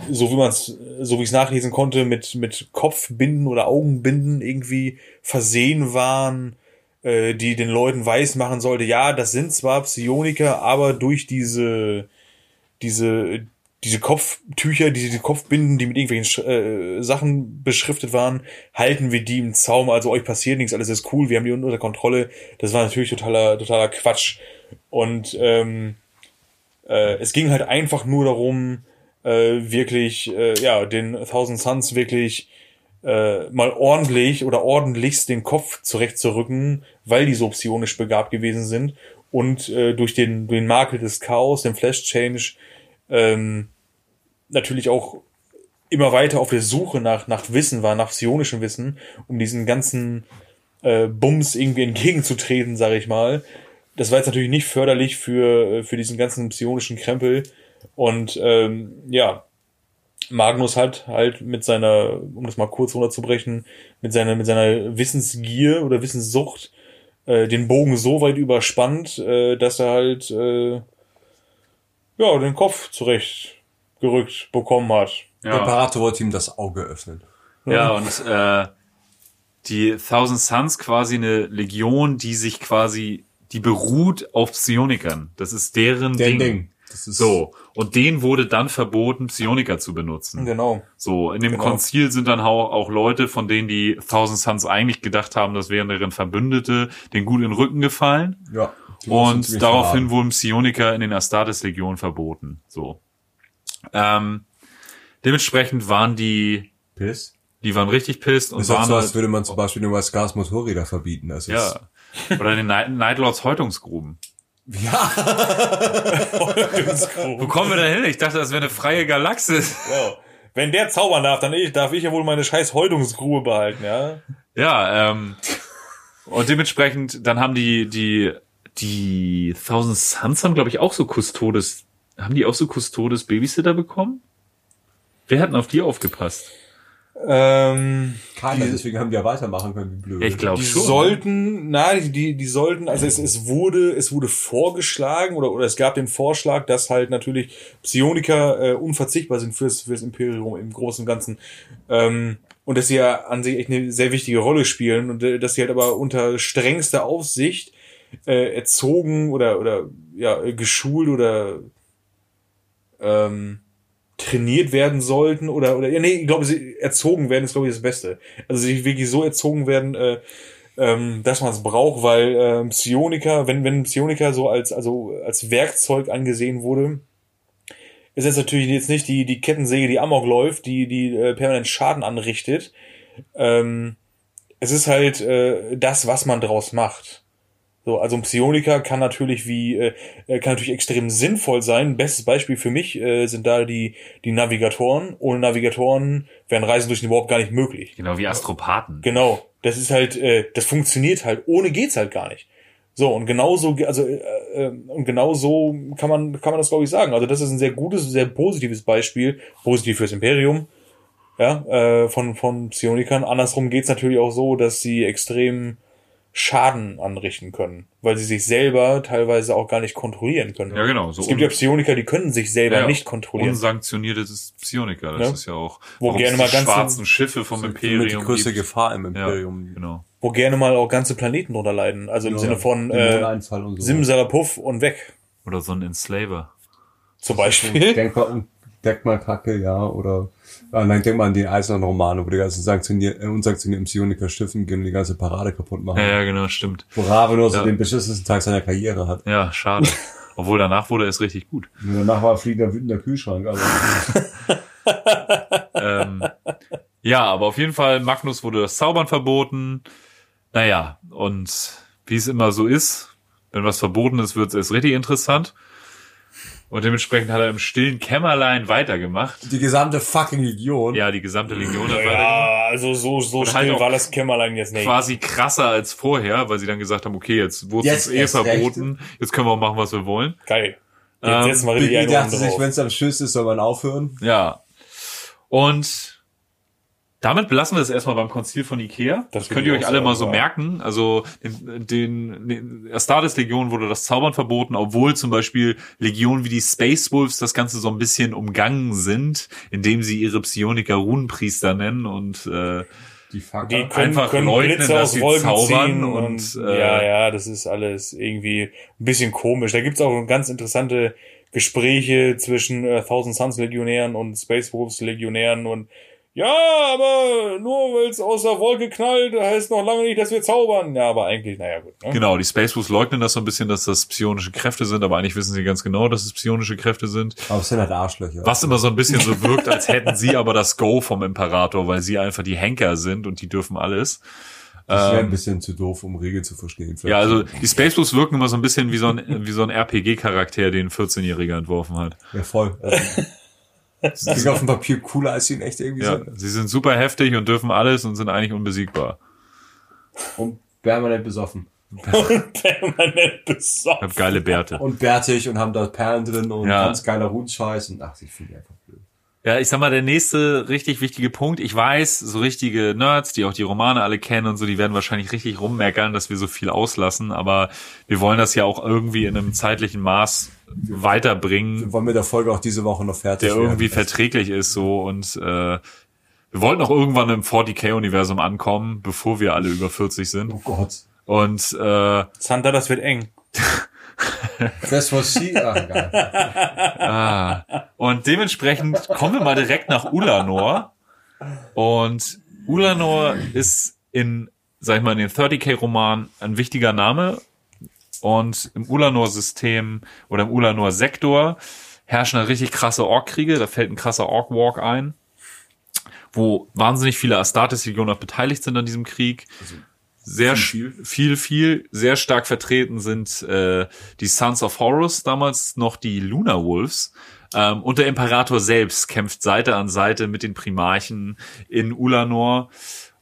so wie man es, so wie ich es nachlesen konnte, mit mit Kopfbinden oder Augenbinden irgendwie versehen waren, äh, die den Leuten weiß machen sollte, ja, das sind zwar Psioniker, aber durch diese diese diese Kopftücher, diese Kopfbinden, die mit irgendwelchen äh, Sachen beschriftet waren, halten wir die im Zaum. Also euch passiert nichts, alles ist cool, wir haben die unter Kontrolle. Das war natürlich totaler, totaler Quatsch. Und ähm, äh, es ging halt einfach nur darum, äh, wirklich, äh, ja, den Thousand Suns wirklich äh, mal ordentlich oder ordentlichst den Kopf zurechtzurücken, weil die so psionisch begabt gewesen sind und äh, durch den, den Makel des Chaos, den Flash Change, ähm, natürlich auch immer weiter auf der Suche nach, nach Wissen war, nach psionischem Wissen, um diesen ganzen äh, Bums irgendwie entgegenzutreten, sage ich mal. Das war jetzt natürlich nicht förderlich für, für diesen ganzen psionischen Krempel. Und ähm, ja, Magnus hat halt mit seiner, um das mal kurz runterzubrechen, mit seiner, mit seiner Wissensgier oder Wissenssucht äh, den Bogen so weit überspannt, äh, dass er halt äh, ja den Kopf zurecht gerückt bekommen hat. Der Imperator wollte ihm das Auge öffnen. Ja, und äh, die Thousand Suns quasi eine Legion, die sich quasi, die beruht auf Psionikern. Das ist deren Der Ding. Ding. Das ist So. Und denen wurde dann verboten, Psioniker zu benutzen. Genau. So, in dem Genau. Konzil sind dann auch, auch Leute, von denen die Thousand Suns eigentlich gedacht haben, das wären deren Verbündete, den gut in den Rücken gefallen. Ja. Und daraufhin verraten. wurden Psioniker in den Astartes-Legionen verboten. So. Ähm, dementsprechend waren die, Piss. die waren richtig pisst und Das waren so, als halt, würde man zum Beispiel nur mal Skars Motorräder verbieten. Das ist, ja. Oder den Night, Nightlords Häutungsgruben. ja. Wo kommen wir da hin? Ich dachte, das wäre eine freie Galaxis. Ja. Wenn der zaubern darf, dann ich, darf ich ja wohl meine scheiß Häutungsgrube behalten, ja? Ja, ähm, und dementsprechend, dann haben die, die, die Thousand Suns haben, glaube ich, auch so Custodes, haben die auch so Custodes Babysitter bekommen? Wer hat denn auf die aufgepasst? Ähm, Keiner, deswegen haben die ja weitermachen können, wie blöd. Ja, ich glaube die schon. sollten, na, die, die, die sollten, also es, es wurde, es wurde vorgeschlagen oder, oder es gab den Vorschlag, dass halt natürlich Psioniker äh, unverzichtbar sind fürs, fürs Imperium im Großen und Ganzen. Ähm, und dass sie ja an sich echt eine sehr wichtige Rolle spielen und äh, dass sie halt aber unter strengster Aufsicht äh, erzogen oder, oder ja, geschult oder ähm, trainiert werden sollten oder oder ja nee, ich glaube sie erzogen werden ist glaube ich das Beste. Also sie wirklich so erzogen werden, äh, ähm, dass man es braucht, weil ähm, Psioniker, wenn wenn Psioniker so als also als Werkzeug angesehen wurde, ist es natürlich jetzt nicht die die Kettensäge, die Amok läuft, die die äh, permanent Schaden anrichtet. Ähm, es ist halt äh, das, was man draus macht. So, also ein Psioniker kann natürlich wie äh, äh, kann natürlich extrem sinnvoll sein. Bestes Beispiel für mich äh, sind da die die Navigatoren. Ohne Navigatoren wären Reisen durch den Warp gar nicht möglich. Genau, wie Astropathen. Genau, das ist halt äh, das funktioniert halt. Ohne geht's halt gar nicht. So und genauso also äh, äh, und genauso kann man kann man das glaube ich sagen. Also das ist ein sehr gutes, sehr positives Beispiel, positiv fürs Imperium. Ja, äh, von von Psionikern. Andersrum geht's natürlich auch so, dass sie extrem Schaden anrichten können, weil sie sich selber teilweise auch gar nicht kontrollieren können. Ja, genau. So es gibt ja Psioniker, die können sich selber Ja, nicht kontrollieren. Unsanktionierte Psioniker, das Ne? ist ja auch, Wo gerne mal die ganze- schwarzen Schiffe vom Mit die Imperium größte gibt. Gefahr im Ja, Imperium. genau. wo gerne mal auch ganze Planeten drunter leiden. Also im Sinne von äh, und so. Simsalapuff und weg. Oder so ein Enslaver. Zum Beispiel. Denk mal, denk mal Kacke, ja, oder, ah, nein, denk mal an die eisernen Romane, wo die ganzen sanktionier, äh, unsanktionierten Psioniker Schiffen gehen und die ganze Parade kaputt machen. Ja, ja, genau, stimmt. Wo Rave nur so Ja. den beschissensten Tag seiner Karriere hat. Ja, schade. Obwohl danach wurde es richtig gut. Und danach war fliegender wütender Kühlschrank, also. ähm, ja, aber auf jeden Fall, Magnus wurde das Zaubern verboten. Naja, und wie es immer so ist, wenn was verboten ist, wird es erst richtig interessant. Und dementsprechend hat er im stillen Kämmerlein weitergemacht. Die gesamte fucking Legion. Ja, die gesamte Legion hat weitergemacht. Ja, also so, so halt still auch war das Kämmerlein jetzt nicht. Quasi krasser als vorher, weil sie dann gesagt haben, okay, jetzt wurde Jetzt es eh erst recht. verboten, jetzt können wir auch machen, was wir wollen. Geil. Jetzt Ähm, richtig Biggie einen dachte sich, drauf. wenn es am Schluss ist, soll man aufhören. Ja. Und damit belassen wir es erstmal beim Konzil von Ikea. Das, Das könnt ihr euch alle mal so ja. merken. Also den, den, den Astartes Legion wurde das Zaubern verboten, obwohl zum Beispiel Legionen wie die Space Wolves das Ganze so ein bisschen umgangen sind, indem sie ihre Psioniker Runenpriester nennen und äh, Die Fucker. Die können, einfach können leugnen, Blitze dass aus sie Wolken zaubern und, und, äh, ja, ja, das ist alles irgendwie ein bisschen komisch. Da gibt's auch ganz interessante Gespräche zwischen äh, Thousand Suns Legionären und Space Wolves Legionären und ja, aber nur weil es aus der Wolke knallt, heißt noch lange nicht, dass wir zaubern. Ja, aber eigentlich, naja, gut. Ne? Genau, die Space Wolves leugnen das so ein bisschen, dass das psionische Kräfte sind, aber eigentlich wissen sie ganz genau, dass es psionische Kräfte sind. Aber es sind halt Arschlöcher. Was immer so ein bisschen so wirkt, als hätten sie aber das Go vom Imperator, weil sie einfach die Henker sind und die dürfen alles. Ich wäre ein bisschen zu doof, um Regeln zu verstehen. Ja, also die Space Wolves wirken immer so ein bisschen wie so ein, wie so ein RPG-Charakter, den ein 14-Jähriger entworfen hat. Ja, voll. Die sind auf dem Papier cooler, als sie in echt irgendwie Ja, sind. sie sind super heftig und dürfen alles und sind eigentlich unbesiegbar. Und permanent besoffen. Und permanent Ich besoffen. hab geile Bärte. Und bärtig und haben da Perlen drin und Ja. ganz geiler Runscheiß und ach, ich finde die einfach blöd. Ja, ich sag mal, der nächste richtig wichtige Punkt. Ich weiß, so richtige Nerds, die auch die Romane alle kennen und so, die werden wahrscheinlich richtig rummeckern, dass wir so viel auslassen, aber wir wollen das ja auch irgendwie in einem zeitlichen Maß weiterbringen, Wir wollen mit der Folge auch diese Woche noch fertig der irgendwie werden. verträglich ist so und äh, wir wollten auch irgendwann im 40k-Universum ankommen, bevor wir alle über 40 sind. Oh Gott. Und äh, Santa, das wird eng. Das was sie, ah. Ah, und dementsprechend kommen wir mal direkt nach Ulanor. Und Ulanor ist in, sag ich mal, in den 30k-Roman ein wichtiger Name. Und im Ulanor-System oder im Ulanor-Sektor herrschen da richtig krasse Ork-Kriege. Da fällt ein krasser Ork-Walk ein, wo wahnsinnig viele Astartes-Legionen auch beteiligt sind an diesem Krieg. Sehr viel, viel, viel, viel, sehr stark vertreten sind äh, die Sons of Horus, damals noch die Lunar Wolves. Ähm, und der Imperator selbst kämpft Seite an Seite mit den Primarchen in Ulanor.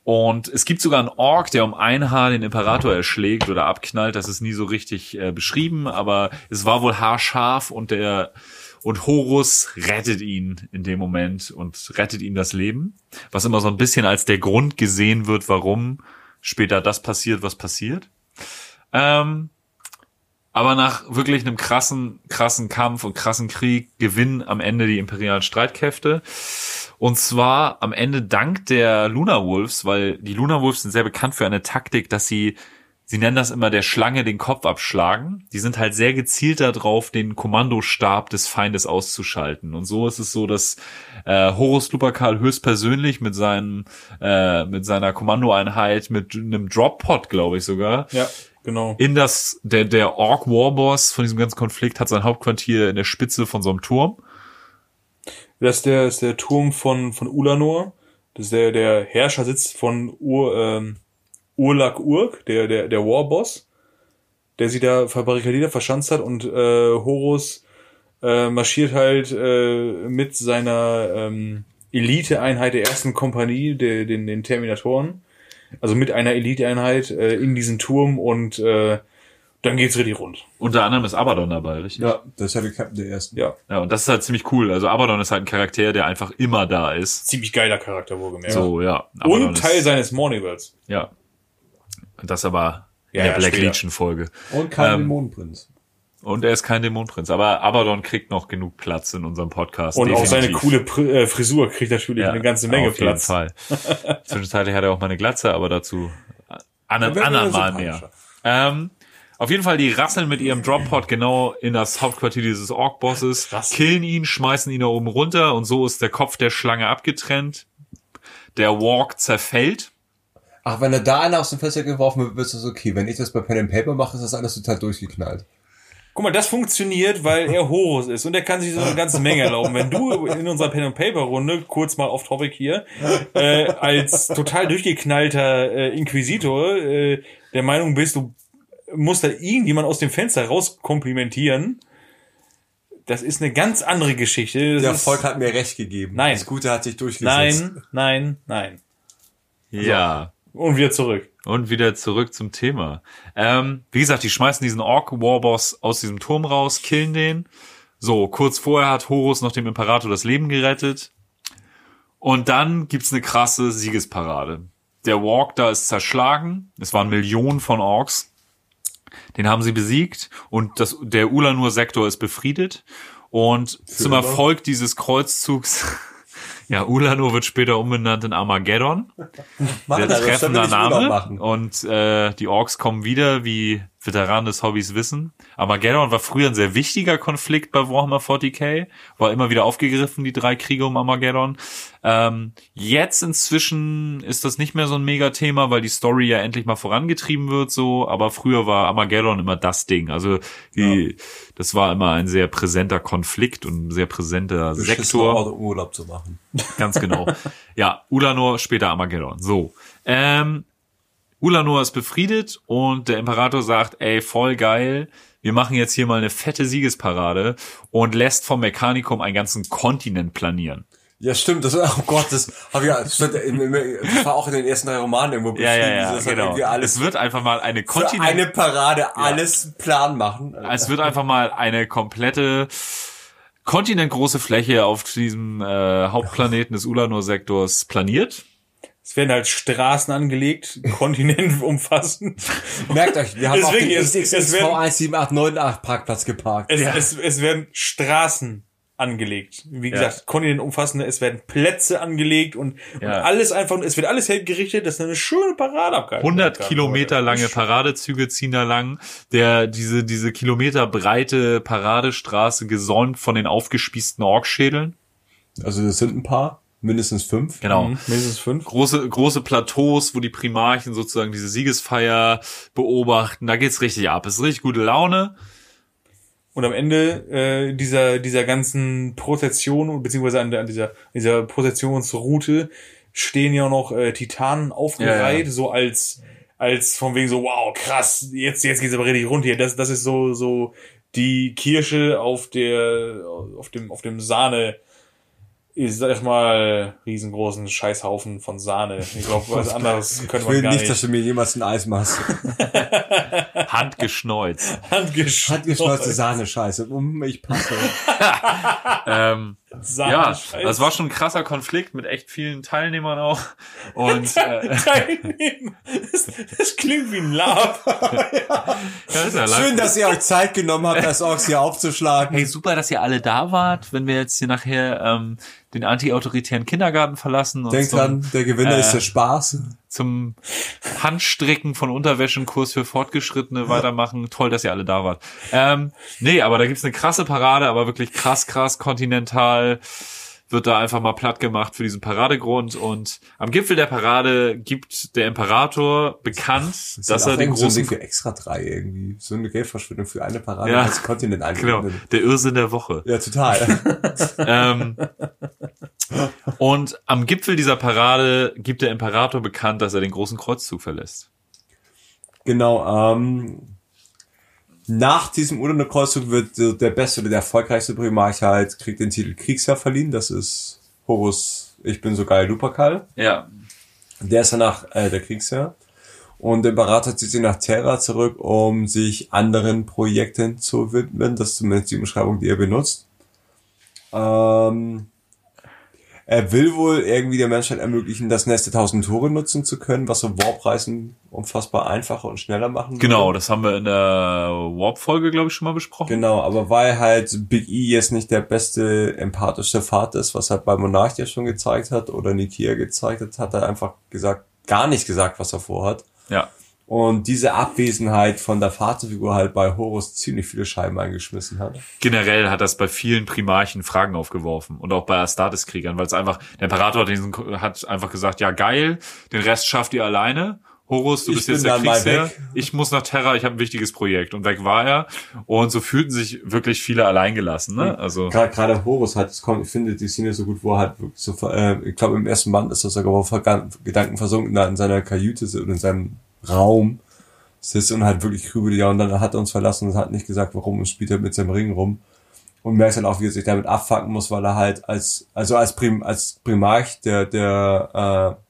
Und es gibt sogar einen Ork, der um ein Haar den Imperator erschlägt oder abknallt. Das ist nie so richtig äh, beschrieben, aber es war wohl haarscharf und der und Horus rettet ihn in dem Moment und rettet ihm das Leben, was immer so ein bisschen als der Grund gesehen wird, warum später das passiert, was passiert. Ähm, aber nach wirklich einem krassen, krassen Kampf und krassen Krieg gewinnen am Ende die imperialen Streitkräfte. Und zwar am Ende dank der Lunar Wolves, weil die Lunar Wolves sind sehr bekannt für eine Taktik, dass sie, sie nennen das immer der Schlange den Kopf abschlagen. Die sind halt sehr gezielt darauf, den Kommandostab des Feindes auszuschalten. Und so ist es so, dass äh, Horus Lupercal höchstpersönlich mit seinem, äh, mit seiner Kommandoeinheit, mit einem Drop-Pod, glaube ich sogar, Ja, genau. in das, der, der Orc Warboss von diesem ganzen Konflikt hat sein Hauptquartier in der Spitze von so einem Turm. Das ist der, ist der Turm von, von Ulanor. Das ist der, der Herrschersitz von Ur, ähm, Urlak Urk, der, der, der Warboss, der sie da verbarrikadiert, verschanzt hat und äh, Horus äh, marschiert halt äh, mit seiner ähm, Eliteeinheit der ersten Kompanie, der, den, den Terminatoren, also mit einer Eliteeinheit äh, in diesen Turm und äh, dann geht's richtig rund. Unter anderem ist Abaddon dabei, richtig? Ja, das ist ja der Captain der ersten. Ja, Ja, und das ist halt ziemlich cool. Also Abaddon ist halt ein Charakter, der einfach immer da ist. ziemlich geiler Charakter, wohlgemerkt. So, ja. Abaddon und Teil ist, seines Mornivals. Ja. Und das aber in Ja, der ja, Black später. Legion Folge. Und kein Ähm, Dämonenprinz. Und er ist kein Dämonenprinz. Aber Abaddon kriegt noch genug Platz in unserem Podcast. Und auch seine definitiv. coole Pr äh, Frisur kriegt natürlich Ja, eine ganze Menge auf Platz. jeden Fall. Zwischenzeitlich hat er auch mal eine Glatze, aber dazu an einem anderen Mal mehr. Ähm, auf jeden Fall, die rasseln mit ihrem Drop-Pod genau in das Hauptquartier dieses Ork-Bosses, killen ihn, schmeißen ihn da oben runter und so ist der Kopf der Schlange abgetrennt. Der Walk zerfällt. Ach, wenn er da einer aus dem Fenster geworfen wird, ist das okay. Wenn ich das bei Pen and Paper mache, ist das alles total durchgeknallt. Guck mal, das funktioniert, weil er Horus ist und er kann sich so eine ganze Menge erlauben. Wenn du in unserer Pen and Paper Runde kurz mal off Topic hier äh, als total durchgeknallter äh, Inquisitor äh, der Meinung bist, du musst da irgendjemand aus dem Fenster rauskomplimentieren, das ist eine ganz andere Geschichte. Das Der Erfolg hat mir recht gegeben. Nein. Das Gute hat sich durchgesetzt. Nein, nein, nein. Ja. Und wieder zurück. Und wieder zurück zum Thema. Ähm, wie gesagt, die schmeißen diesen Ork-Warboss aus diesem Turm raus, killen den. So, kurz vorher hat Horus noch dem Imperator das Leben gerettet. Und dann gibt's eine krasse Siegesparade. Der Walk da ist zerschlagen. Es waren Millionen von Orks. Den haben sie besiegt und das, der Ulanur-Sektor ist befriedet. Und zum immer? Erfolg dieses Kreuzzugs, ja, Ulanur wird später umbenannt in Armageddon Machen der das, das treffender Urlaub Name. Und äh, die Orks kommen wieder, wie Veteranen des Hobbys wissen. Armageddon war früher ein sehr wichtiger Konflikt bei Warhammer 40k, war immer wieder aufgegriffen, die drei Kriege um Armageddon. Ähm, jetzt inzwischen ist das nicht mehr so ein Mega-Thema, weil die Story ja endlich mal vorangetrieben wird, so. Aber früher war Armageddon immer das Ding. Also die, das war immer ein sehr präsenter Konflikt und ein sehr präsenter Beschissener Sektor. Ort, um Urlaub zu machen. Ganz genau. ja, Ulanor, später Armageddon. So. Ähm, Ulanor ist befriedet und der Imperator sagt, ey, voll geil, wir machen jetzt hier mal eine fette Siegesparade und lässt vom Mechanicum einen ganzen Kontinent planieren. Ja, stimmt. Das, oh Gott, das habe ich ja, das stand war auch in den ersten drei Romanen irgendwo Ja, ja, ja, Das hat genau. Es wird einfach mal eine Kontinent eine Parade alles Plan machen. Es wird einfach mal eine komplette kontinentgroße Fläche auf diesem äh, Hauptplaneten des Ulanor-Sektors planiert. Es werden halt Straßen angelegt, Kontinent umfassend. Merkt euch, wir haben auf den Deswegen, es- es XXXV werden- 17898 Parkplatz geparkt. Es, es, es werden Straßen angelegt. Wie Ja. gesagt, Kontinent umfassende, es werden Plätze angelegt und, Ja. und alles einfach, es wird alles hergerichtet, dass eine schöne Parade abgehalten 100 kann. Kilometer lange Paradezüge ziehen da lang. Der, diese, diese Kilometer breite Paradestraße gesäumt von den aufgespießten Orkschädeln. Also das sind ein paar, mindestens fünf. Genau. Mhm, mindestens fünf. Große, große Plateaus, wo die Primarchen sozusagen diese Siegesfeier beobachten. Da geht's richtig ab. Es ist richtig gute Laune. Und am Ende äh, dieser dieser ganzen Prozession beziehungsweise an, der, an dieser dieser Prozessionsroute stehen ja noch äh, Titanen aufgereiht, Ja, ja. so als als von wegen so wow krass jetzt jetzt geht's aber richtig rund hier. Das das ist so so die Kirsche auf der auf dem auf dem Sahne ich sag mal riesengroßen Scheißhaufen von Sahne. Ich glaube was anderes Ich könnte will man gar nicht, nicht. dass du mir jemals ein Eis machst. Handgeschneuzt. Handgeschneuzt. Handgeschneuzte Sahne-Scheiße. Ich passe. ähm, Sahne ja, Scheiß. das war schon ein krasser Konflikt mit echt vielen Teilnehmern auch. Und äh, Teilnehmen. Das, das klingt wie ein Lab. ja, ja Schön, dass ihr euch Zeit genommen habt, das Orks hier aufzuschlagen. Hey, super, dass ihr alle da wart. Wenn wir jetzt hier nachher ähm, den anti-autoritären Kindergarten verlassen und Denkt dran, der Gewinner äh, ist der Spaß. Zum Handstricken von Unterwäschenkurs für Fortgeschrittene weitermachen. Toll, dass ihr alle da wart. Ähm, nee, aber da gibt's eine krasse Parade, aber wirklich krass, krass kontinental wird da einfach mal platt gemacht für diesen Paradegrund und am Gipfel der Parade gibt der Imperator bekannt, Das dass er den großen für extra drei irgendwie. So eine Geldverschwendung für eine Parade Ja. als Kontinent genau, eingebunden. der Irrsinn der Woche. Ja, total. ähm, und am Gipfel dieser Parade gibt der Imperator bekannt, dass er den großen Kreuzzug verlässt. genau, ähm, nach diesem Urlaub Kreuzzug wird der beste oder der erfolgreichste Primarch halt, kriegt den Titel Kriegsherr verliehen. Das ist Horus, ich bin so geil, Luperkal. Ja, Der ist danach äh, der Kriegsherr. Und der Berater zieht sich nach Terra zurück, um sich anderen Projekten zu widmen. Das ist zumindest die Beschreibung, die er benutzt. Ähm, er will wohl irgendwie der Menschheit ermöglichen, das der tausend Tore nutzen zu können, was so Warpreisen unfassbar einfacher und schneller machen genau, würde. das haben wir in der Warp-Folge, glaube ich, schon mal besprochen. Genau, aber weil halt Big E jetzt nicht der beste empathische Vater ist, was halt bei Monarch ja schon gezeigt hat oder Nikia gezeigt hat, hat er einfach gesagt, gar nicht gesagt, was er vorhat. Ja, Und diese Abwesenheit von der Vaterfigur halt bei Horus ziemlich viele Scheiben eingeschmissen hat. generell hat das bei vielen Primarchen Fragen aufgeworfen und auch bei Astartes-Kriegern, weil es einfach, der Imperator hat, diesen, hat einfach gesagt, ja geil, den Rest schafft ihr alleine. Horus, du Ich bist jetzt der Kriegsherr. Ich muss nach Terra, ich habe ein wichtiges Projekt. Und weg war er. Und so fühlten sich wirklich viele alleingelassen. Ne? Also Gerade gerade Horus hat, es kommt, ich finde die Szene so gut, wo er halt so, äh, ich glaube im ersten Band ist das sogar, wo er Gedanken versunken da in seiner Kajüte oder in seinem Raum sitzt und halt wirklich grübelt, ja, und dann hat er uns verlassen und hat nicht gesagt, warum und spielt halt mit seinem Ring rum. Und merkt dann auch, wie er sich damit abfacken muss, weil er halt als, also als Prim, als Primarch der, der, äh,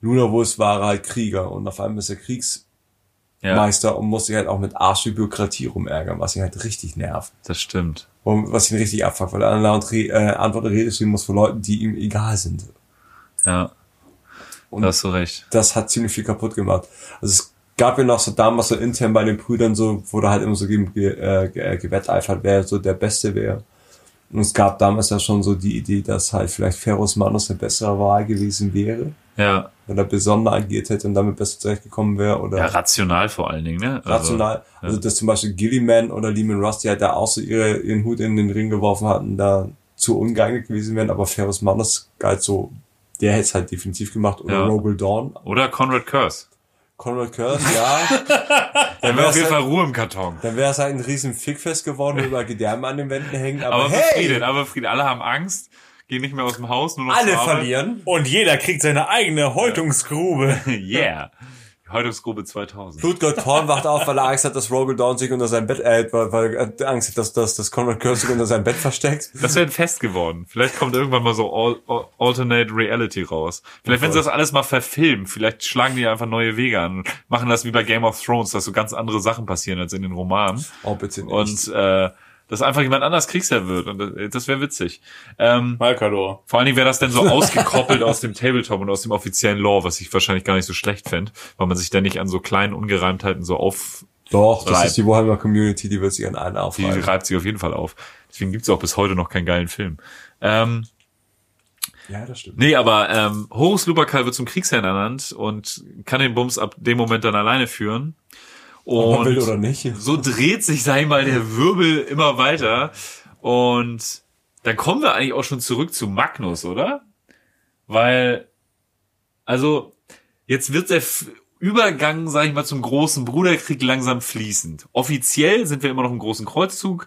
Lunavus war er halt Krieger und auf einmal ist er Kriegsmeister ja, und muss sich halt auch mit Arsch Bürokratie rumärgern, was ihn halt richtig nervt. das stimmt. Und was ihn richtig abfuckt, weil er andauernd Re äh, Antwort und Rede stehen muss von Leuten, die ihm egal sind. Ja, Und da hast du recht. das hat ziemlich viel kaputt gemacht. Also es gab ja noch so damals so intern bei den Brüdern so, wurde halt immer so ge, äh, ge- äh, gewetteifert, wer so der Beste wäre. Und es gab damals ja schon so die Idee, dass halt vielleicht Ferus Manus eine bessere Wahl gewesen wäre, Ja, wenn er besonder agiert hätte und damit besser zurechtgekommen wäre oder ja rational vor allen Dingen. Ne? Also, rational. Also, dass zum Beispiel Gilliman oder Lehman Rusty halt da auch so ihre, ihren Hut in den Ring geworfen hatten, da zu ungeeignet gewesen wären, aber Ferus Manus galt so, der hätte es halt definitiv gemacht oder Ja. Rogel Dawn. Oder Conrad Curse. Conrad Curse, ja. Dann wäre auf jeden halt- Fall Ruhe im Karton. Dann wäre es halt ein riesen Fickfest geworden, wo überall Gedärme an den Wänden hängen, aber, Aber hey, befriedet, aber befriedet. Alle haben Angst, gehen nicht mehr aus dem Haus, nur noch alle verlieren. Und jeder kriegt seine eigene Häutungsgrube. yeah. Häutungsgrube 2000. Blutgott Korn wacht auf, weil er Angst hat, dass Rogel Dawn sich unter sein Bett, äh, weil, er Angst hat, dass, dass, dass Conrad Curse sich unter sein Bett versteckt. Das wäre ein Fest geworden. Vielleicht kommt irgendwann mal so Al Al Alternate Reality raus. Vielleicht, wenn sie das alles mal verfilmen, vielleicht schlagen die einfach neue Wege an. Machen das wie bei Game of Thrones, dass so ganz andere Sachen passieren als in den Romanen. Oh, bitte nicht. Und äh, dass einfach jemand anders Kriegsherr wird. Und das, das wäre witzig. Ähm, Malkador. vor allen Dingen wäre das dann so ausgekoppelt aus dem Tabletop und aus dem offiziellen Lore, was ich wahrscheinlich gar nicht so schlecht fände, weil man sich dann nicht an so kleinen Ungereimtheiten so auf... Doch, das ist die Warhammer Community, die wird sich an einen Die aufreiben. reibt sich auf jeden Fall auf. Deswegen gibt's auch bis heute noch keinen geilen Film. Ähm, Ja, das stimmt. Nee, aber ähm, Horus Lupercal wird zum Kriegsherrn ernannt und kann den Bums ab dem Moment dann alleine führen. Ob man will Und oder nicht. so dreht sich, sag ich mal, der Wirbel immer weiter. Und dann kommen wir eigentlich auch schon zurück zu Magnus, oder? Weil, also, jetzt wird der Übergang, sag ich mal, zum großen Bruderkrieg langsam fließend. Offiziell sind wir immer noch im großen Kreuzzug.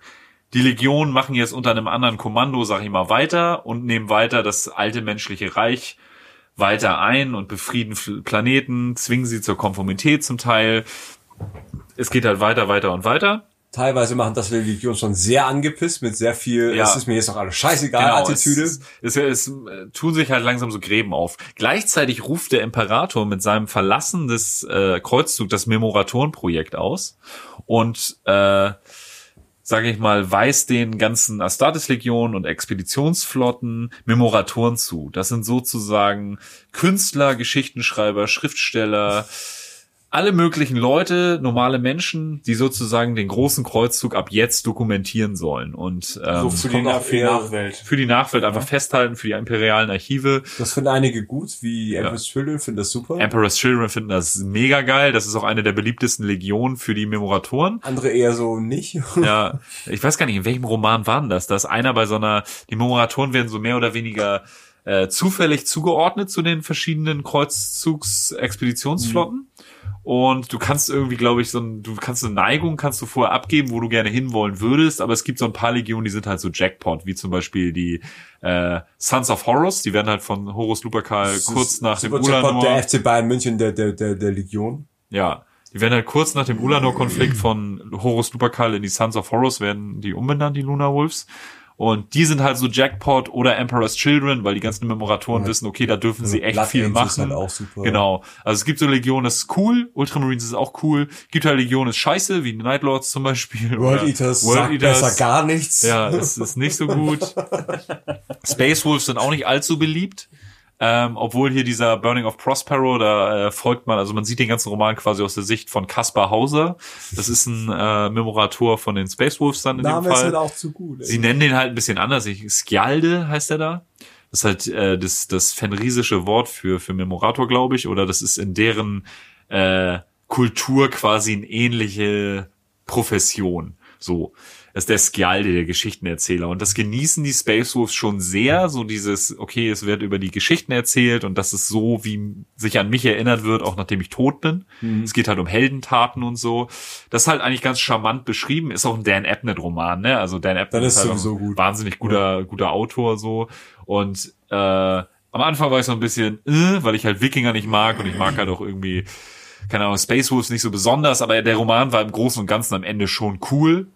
Die Legionen machen jetzt unter einem anderen Kommando, sag ich mal, weiter und nehmen weiter das alte menschliche Reich weiter ein und befrieden Planeten, zwingen sie zur Konformität zum Teil. Es geht halt weiter, weiter und weiter. Teilweise machen das die Legion schon sehr angepisst mit sehr viel, Ja. es ist mir jetzt auch alles scheißegal, Genau, Attitüde. Es, es, es, es äh, tun sich halt langsam so Gräben auf. Gleichzeitig ruft der Imperator mit seinem Verlassen des äh, Kreuzzugs das Memoratorenprojekt aus und äh, sage ich mal, weist den ganzen Astartes-Legionen und Expeditionsflotten Memoratoren zu. Das sind sozusagen Künstler, Geschichtenschreiber, Schriftsteller, alle möglichen Leute, normale Menschen, die sozusagen den großen Kreuzzug ab jetzt dokumentieren sollen und ähm, So für die, kommt Na auch für die Nachwelt. für die Nachwelt einfach festhalten, für die imperialen Archive. Das finden einige gut, wie Empress Children finden das super. Emperor's Children finden das mega geil. Das ist auch eine der beliebtesten Legionen für die Memoratoren. Andere eher so nicht. Ja, ich weiß gar nicht, in welchem Roman waren das? Da ist einer bei so einer, die Memoratoren werden so mehr oder weniger äh, zufällig zugeordnet zu den verschiedenen Kreuzzugs-Expeditionsflotten. Und du kannst irgendwie, glaube ich, so ein, du kannst eine Neigung, kannst du vorher abgeben, wo du gerne hinwollen würdest, aber es gibt so ein paar Legionen, die sind halt so Jackpot, wie zum Beispiel die äh, Sons of Horus, die werden halt von Horus Lupercal kurz nach dem Ulanor. der FC Bayern München der, der, der, der Legion. Ja, die werden halt kurz nach dem Ulanor-Konflikt von Horus Lupercal in die Sons of Horus werden die umbenannt, die Luna Wolves. Und die sind halt so Jackpot oder Emperor's Children, weil die ganzen Memoratoren Ja. wissen, okay, da dürfen sie echt Blood viel Angels machen. halt auch super. Genau. Also es gibt so Legionen, das ist cool. Ultramarines ist auch cool. Gibt halt Legionen, ist scheiße, wie Night Lords zum Beispiel. World Eaters World sagt Eaters. besser gar nichts. Ja, es ist nicht so gut. Space Wolves sind auch nicht allzu beliebt. Ähm, obwohl hier dieser Burning of Prospero, da äh, folgt man, also man sieht den ganzen Roman quasi aus der Sicht von Caspar Hauser. Das ist ein äh, Memorator von den Space Wolves dann in Name dem ist Fall. halt auch zu gut. ey. Sie nennen den halt ein bisschen anders. Ich, Skjalde heißt er da. Das ist halt äh, das, das fenrisische Wort für, für Memorator, glaube ich. Oder das ist in deren äh, Kultur quasi eine ähnliche Profession. So. Das ist der Skjalde, der Geschichtenerzähler. Und das genießen die Space Wolves schon sehr. So dieses, okay, es wird über die Geschichten erzählt und das ist so, wie sich an mich erinnert wird, auch nachdem ich tot bin. Es geht halt um Heldentaten und so. Das ist halt eigentlich ganz charmant beschrieben. Ist auch ein Dan Abnett-Roman, ne? Also Dan Abnett Dann ist halt ein gut. wahnsinnig guter, guter Autor so. Und äh, am Anfang war ich so ein bisschen, äh, weil ich halt Wikinger nicht mag und ich mag halt auch irgendwie, keine Ahnung, Space Wolves nicht so besonders, aber der Roman war im Großen und Ganzen am Ende schon cool.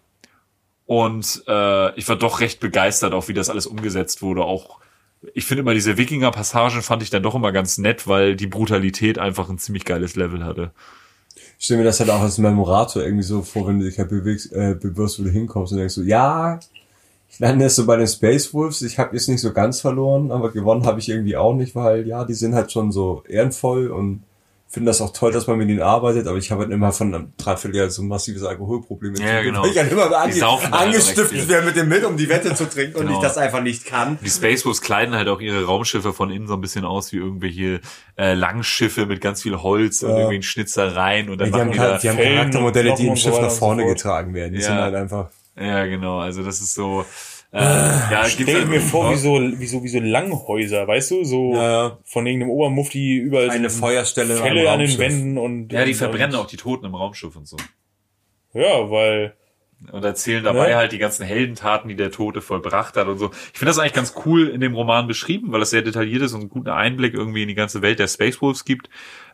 Und äh, ich war doch recht begeistert, auch wie das alles umgesetzt wurde. Auch ich finde immer diese Wikinger-Passagen fand ich dann doch immer ganz nett, weil die Brutalität einfach ein ziemlich geiles Level hatte. Ich stelle mir das halt auch als Memorator irgendwie so vor, wenn du dich halt bewegst, äh, bewirfst, wo du hinkommst und denkst so, ja, ich lande jetzt so bei den Space Wolves, ich habe jetzt nicht so ganz verloren, aber gewonnen habe ich irgendwie auch nicht, weil ja, die sind halt schon so ehrenvoll und finde das auch toll, dass man mit ihnen arbeitet, aber ich habe halt immer von einem Dreivierteljahr so ein massives Alkoholproblem. Ja, genau. Ich halt immer ange halt angestiftet werde mit dem mit, um die Wette zu trinken und Genau. ich das einfach nicht kann. Die Space Wolves kleiden halt auch ihre Raumschiffe von innen so ein bisschen aus wie irgendwelche äh, Langschiffe mit ganz viel Holz und Ja. irgendwelchen Schnitzereien und dann Die machen haben, die halt- die haben Charaktermodelle, und die im Schiff und nach und vorne getragen werden. Die Ja. sind halt einfach. ja genau, also das ist so äh, ja, Ich gibt's stelle halt mir vor, wie so, wie so, wie so Langhäuser, weißt du, so Ja, ja. von irgendeinem Obermufti überall Eine so Feuerstelle Fälle an den. Wänden und ja, die und, verbrennen und, auch die Toten im Raumschiff und so. Ja, weil und erzählen dabei Ja. halt die ganzen Heldentaten, die der Tote vollbracht hat und so. Ich finde das eigentlich ganz cool in dem Roman beschrieben, weil das sehr detailliert ist und einen guten Einblick irgendwie in die ganze Welt der Space Wolves gibt.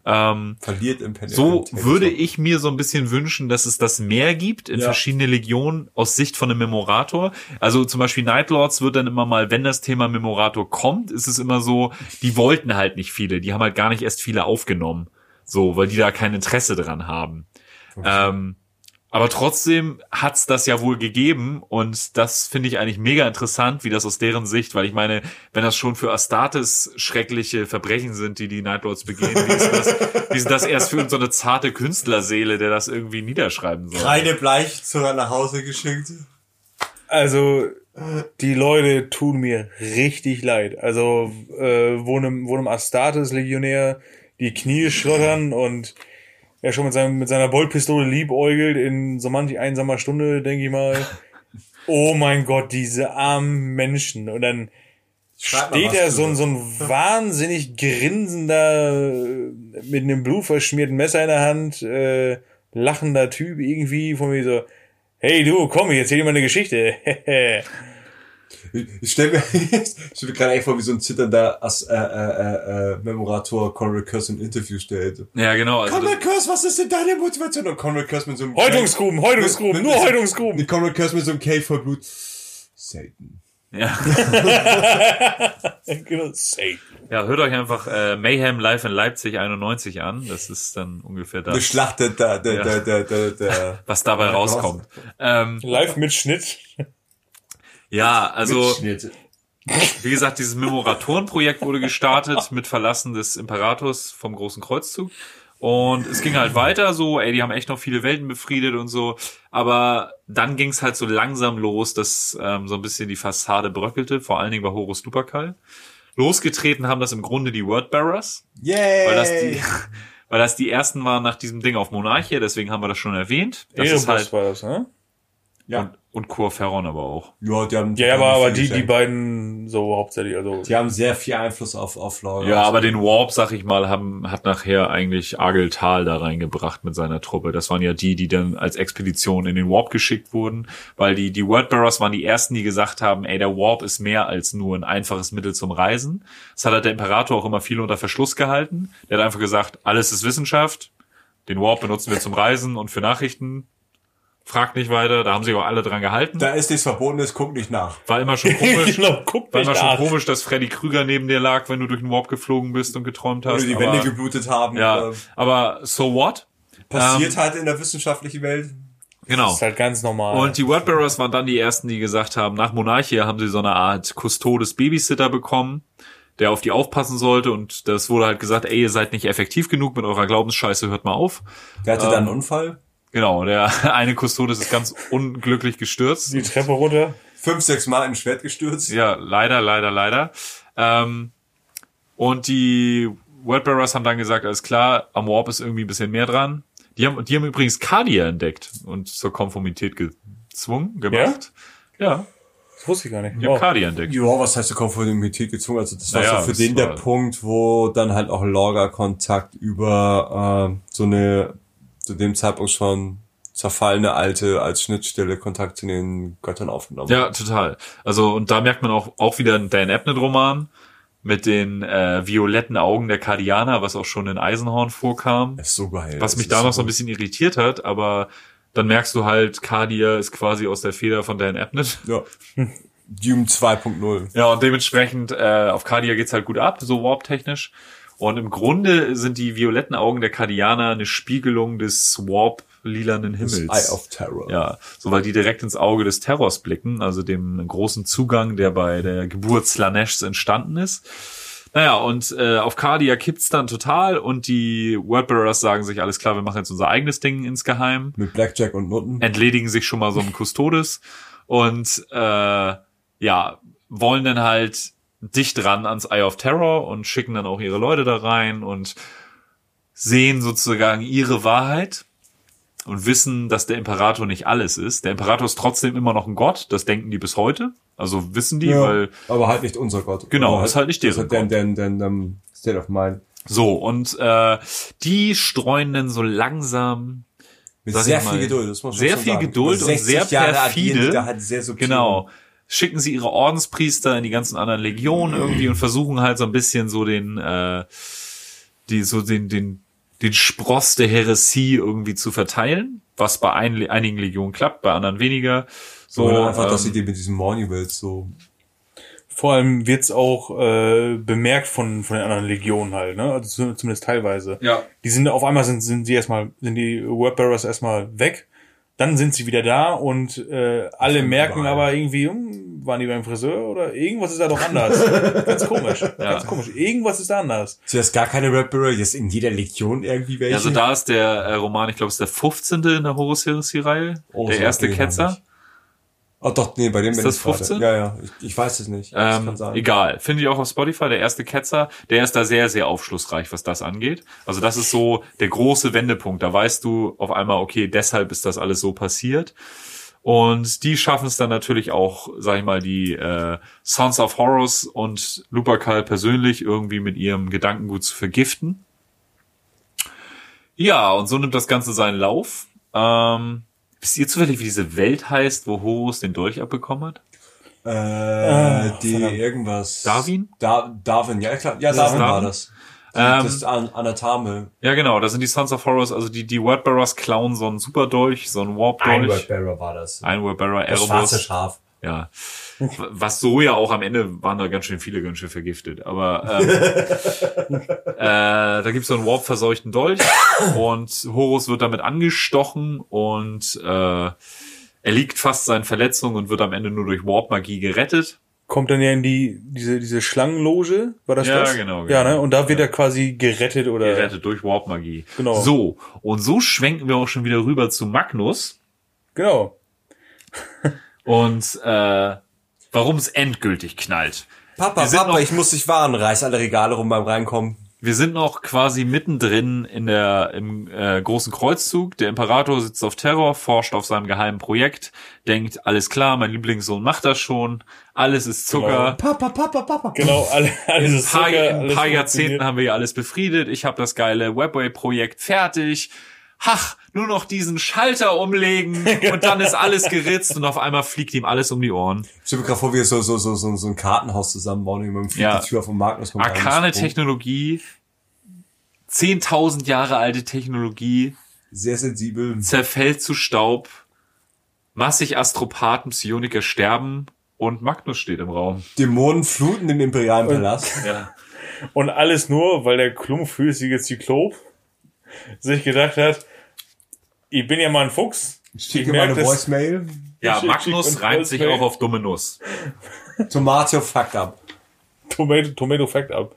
Ähm, Verliert im Pen so würde ich mir so ein bisschen wünschen, dass es das mehr gibt in Ja. verschiedene Legionen aus Sicht von einem Memorator. Also zum Beispiel Nightlords wird dann immer mal, wenn das Thema Memorator kommt, ist es immer so, die wollten halt nicht viele, die haben halt gar nicht erst viele aufgenommen. So, weil die da kein Interesse dran haben. Ähm, aber trotzdem hat's das ja wohl gegeben und das finde ich eigentlich mega interessant, wie das aus deren Sicht, weil ich meine, wenn das schon für Astartes schreckliche Verbrechen sind, die die Nightlords begehen, wie ist das, wie ist das erst für so eine zarte Künstlerseele, der das irgendwie niederschreiben soll? Keine Bleich zu nach Hause geschickt. Also, die Leute tun mir richtig leid. Also, äh, wo einem, wo einem Astartes-Legionär die Knie schlottern und er schon mit, seinem, mit seiner Boltpistole liebäugelt in so manch einsamer Stunde, denke ich mal. Oh mein Gott, diese armen Menschen. Und dann steht er so, ein- so ein wahnsinnig grinsender, äh, mit einem blutverschmierten Messer in der Hand, äh, lachender Typ irgendwie von mir so, hey du, komm, ich erzähl dir mal eine Geschichte. Ich stell mir, ich stell mir gerade eigentlich vor, wie so ein zitternder As äh, äh, äh, äh, Memorator Conrad Curse ein Interview stellt. Ja, genau. Also Conrad Curse, was ist denn deine Motivation? Und Conrad Curse mit so einem Häutungsgruben, Häutungsgruben, nur Häutungsgruben. Die Conrad Curse mit so einem Cave voll Blut. Satan. ja. genau, safe. ja, hört euch einfach äh, Mayhem Live in Leipzig 91 an. Das ist dann ungefähr Eine das, Schlacht der, der, der, Ja. der, der, der, der was dabei rauskommt. Ähm, Live-Mitschnitt. Ja, also. Wie gesagt, dieses Memoratorenprojekt wurde gestartet mit Verlassen des Imperators vom Großen Kreuzzug. Und es ging halt weiter so, ey, die haben echt noch viele Welten befriedet und so. Aber dann ging es halt so langsam los, dass ähm, so ein bisschen die Fassade bröckelte, vor allen Dingen bei Horus Lupercal. Losgetreten haben das im Grunde die Wordbearers, Yay! weil das die, weil das die ersten waren nach diesem Ding auf Monarchia, deswegen haben wir das schon erwähnt. Das ist Erebus halt, war das, ne? ja. und, und Cor Ferron aber auch. ja, die haben, Ja, ja, haben aber, aber die, die beiden so hauptsächlich, also. Die haben sehr viel Einfluss auf, auf Laura. Ja, aber den Warp, sag ich mal, haben, hat nachher eigentlich Argel Thal da reingebracht mit seiner Truppe. Das waren ja die, die dann als Expedition in den Warp geschickt wurden, weil die, die Wordbearers waren die ersten, die gesagt haben, ey, der Warp ist mehr als nur ein einfaches Mittel zum Reisen. Das hat halt der Imperator auch immer viel unter Verschluss gehalten. Der hat einfach gesagt, alles ist Wissenschaft. Den Warp benutzen wir zum Reisen und für Nachrichten. Fragt nicht weiter. Da haben sich auch alle dran gehalten. Da ist nichts Verbotenes, guck nicht nach. War immer schon komisch. genau, guck War immer schon nach. komisch, dass Freddy Krüger neben dir lag, wenn du durch den Warp geflogen bist und geträumt Oder hast. die aber- Wände geblutet haben. ja, aber so what? passiert Ähm, halt in der wissenschaftlichen Welt. Genau. Das ist halt ganz normal. Und die Wordbearers waren dann die ersten, die gesagt haben, nach Monarchia haben sie so eine Art Custodes Babysitter bekommen, der auf die aufpassen sollte und das wurde halt gesagt, ey, ihr seid nicht effektiv genug mit eurer Glaubensscheiße, hört mal auf. Der hatte ähm, dann einen Unfall. Genau, der eine Custodes ist ganz unglücklich gestürzt. die Treppe runter. Fünf, sechs Mal im Schwert gestürzt. Ja, leider, leider, leider. Ähm, und die Wordbearers haben dann gesagt, alles klar, am Warp ist irgendwie ein bisschen mehr dran. Die haben, die haben übrigens Cardia entdeckt und zur Konformität gezwungen, gemacht. Ja, Das wusste ich gar nicht. die haben Oh. Cardia entdeckt. Ja, was heißt du Konformität gezwungen? Also das war Naja, so für den der Punkt, wo dann halt auch Lorga-Kontakt über äh, so eine zu dem Zeitpunkt schon zerfallene alte als Schnittstelle Kontakt zu den Göttern aufgenommen. Ja, total. Also, und da merkt man auch, auch wieder einen Dan Abnett-Roman mit den äh, violetten Augen der Kardianer, was auch schon in Eisenhorn vorkam. Das ist so geil. Was mich ist da noch so ein bisschen irritiert hat, aber dann merkst du halt, Cardia ist quasi aus der Feder von Dan Abnett. Ja. Doom 2.0. Ja, und dementsprechend äh, auf Cardia geht's halt gut ab, so Warp-technisch. Und im Grunde sind die violetten Augen der Cardianer eine Spiegelung des Warp-lilanen Das Himmels. Eye of Terror. Ja, so weil die direkt ins Auge des Terrors blicken, also dem großen Zugang, der bei der Geburt Slaneshs entstanden ist. Naja, und äh, auf Cardia kippt's dann total und die Wordbearers sagen sich, alles klar, wir machen jetzt unser eigenes Ding insgeheim Mit Blackjack und Nutten. entledigen sich schon mal so einem Custodes und äh, ja, wollen dann halt dicht ran ans Eye of Terror und schicken dann auch ihre Leute da rein und sehen sozusagen ihre Wahrheit und wissen, dass der Imperator nicht alles ist. Der Imperator ist trotzdem immer noch ein Gott, das denken die bis heute. Also wissen die, Ja, weil aber halt nicht unser Gott. Genau, Aber ist halt nicht deren hat den, den, den, den State of Mind. So, und äh, die streuen dann so langsam Mit sehr mal, viel Geduld, das muss man sehr viel sagen. Geduld und 60 sehr agieren perfide. da halt sehr. Genau. Schicken sie ihre Ordenspriester in die ganzen anderen Legionen irgendwie und versuchen halt so ein bisschen so den, äh, die, so den, den, den Spross der Heresie irgendwie zu verteilen, was bei ein, einigen Legionen klappt, bei anderen weniger. So, Oder einfach, dass sie ähm, die mit diesem Monuments so Vor allem wird's auch äh, bemerkt von, von den anderen Legionen halt, ne? Also zu- zumindest teilweise. Ja. Die sind auf einmal sind, sind sie erstmal, sind die Wordbearers erstmal weg. Dann sind sie wieder da und äh, alle merken überall. aber irgendwie, hm, waren die beim Friseur oder irgendwas ist da doch anders. ganz komisch. Ganz komisch. Irgendwas ist da anders. Zuerst gar keine Red Bureau, jetzt in jeder Legion irgendwie welche. Ja, also da ist der äh, Roman, ich glaube, es ist der 15. in der Horus Heresy-Reihe. Oh, der so erste Ketzer. Oh doch, nee, bei dem Ist bin das ich gerade. 15? Ja, ja, ich, ich weiß es nicht. Das Ähm, kann sein. egal. Finde ich auch auf Spotify, der erste Ketzer, der ist da sehr, sehr aufschlussreich, was das angeht. Also das ist so der große Wendepunkt. Da weißt du auf einmal, okay, deshalb ist das alles so passiert. Und die schaffen es dann natürlich auch, sag ich mal, die äh, Sons of Horus und Lupercal persönlich irgendwie mit ihrem Gedankengut zu vergiften. Ja, und so nimmt das Ganze seinen Lauf. Ähm, wisst ihr zufällig, wie diese Welt heißt, wo Horus den Dolch abbekommen hat? Äh, die verdammt. irgendwas. Darwin? Da, Darwin, ja klar. Ja, das Darwin war Darwin? das. Ähm, das ist An Anatame. Ja, genau, da sind die Sons of Horus, also die, die Wordbearers klauen so einen Superdolch, so einen Ein Warp-Dolch. Bearer war das. Ein Wordbearer, Das schwarze. Schaf. Ja. Was so ja auch am Ende waren da ganz schön viele ganz schön vergiftet. Aber ähm, äh, da gibt's so einen Warp-verseuchten Dolch und Horus wird damit angestochen und äh, er liegt fast seinen Verletzungen und wird am Ende nur durch Warp-Magie gerettet. Kommt dann ja in die, diese, diese Schlangenloge, war das Ja, das? genau, Ja, genau. ne? Und da wird er quasi gerettet oder. Gerettet durch Warp-Magie. Genau. So, und so schwenken wir auch schon wieder rüber zu Magnus. Genau. Und äh, warum es endgültig knallt. Papa, Papa, noch- ich muss dich warnen. Reiß alle Regale rum beim Reinkommen. Wir sind noch quasi mittendrin in der im äh, großen Kreuzzug. Der Imperator sitzt auf Terror, forscht auf seinem geheimen Projekt, denkt, alles klar, mein Lieblingssohn macht das schon, alles ist Zucker. Papa, Papa, Papa. Genau, alle, alles In ist paar, Zucker, in ein paar. Jahrzehnten haben wir ja alles befriedet. Ich habe das geile Webway-Projekt fertig. Ach, nur noch diesen Schalter umlegen und dann ist alles geritzt und auf einmal fliegt ihm alles um die Ohren. Ich stelle mir gerade vor, wie wir so, so, so, so, so ein Kartenhaus zusammenbauen und jemand fliegt Ja. die Tür vom Magnus kommt Arkane. Technologie, 10.000 Jahre alte Technologie, Sehr sensibel. zerfällt zu Staub, massig Astropathen, Psioniker sterben und Magnus steht im Raum. Dämonen fluten den imperialen Palast. Ja. Und alles nur, weil der klumpfüßige Zyklop sich gedacht hat, ich bin ja mal ein Fuchs. Ich hier meine Voicemail. Ja, Magnus reimt sich ich- auch auf dumme Nuss. Tomatio fucked up. Tomato, Tomato Fact ab.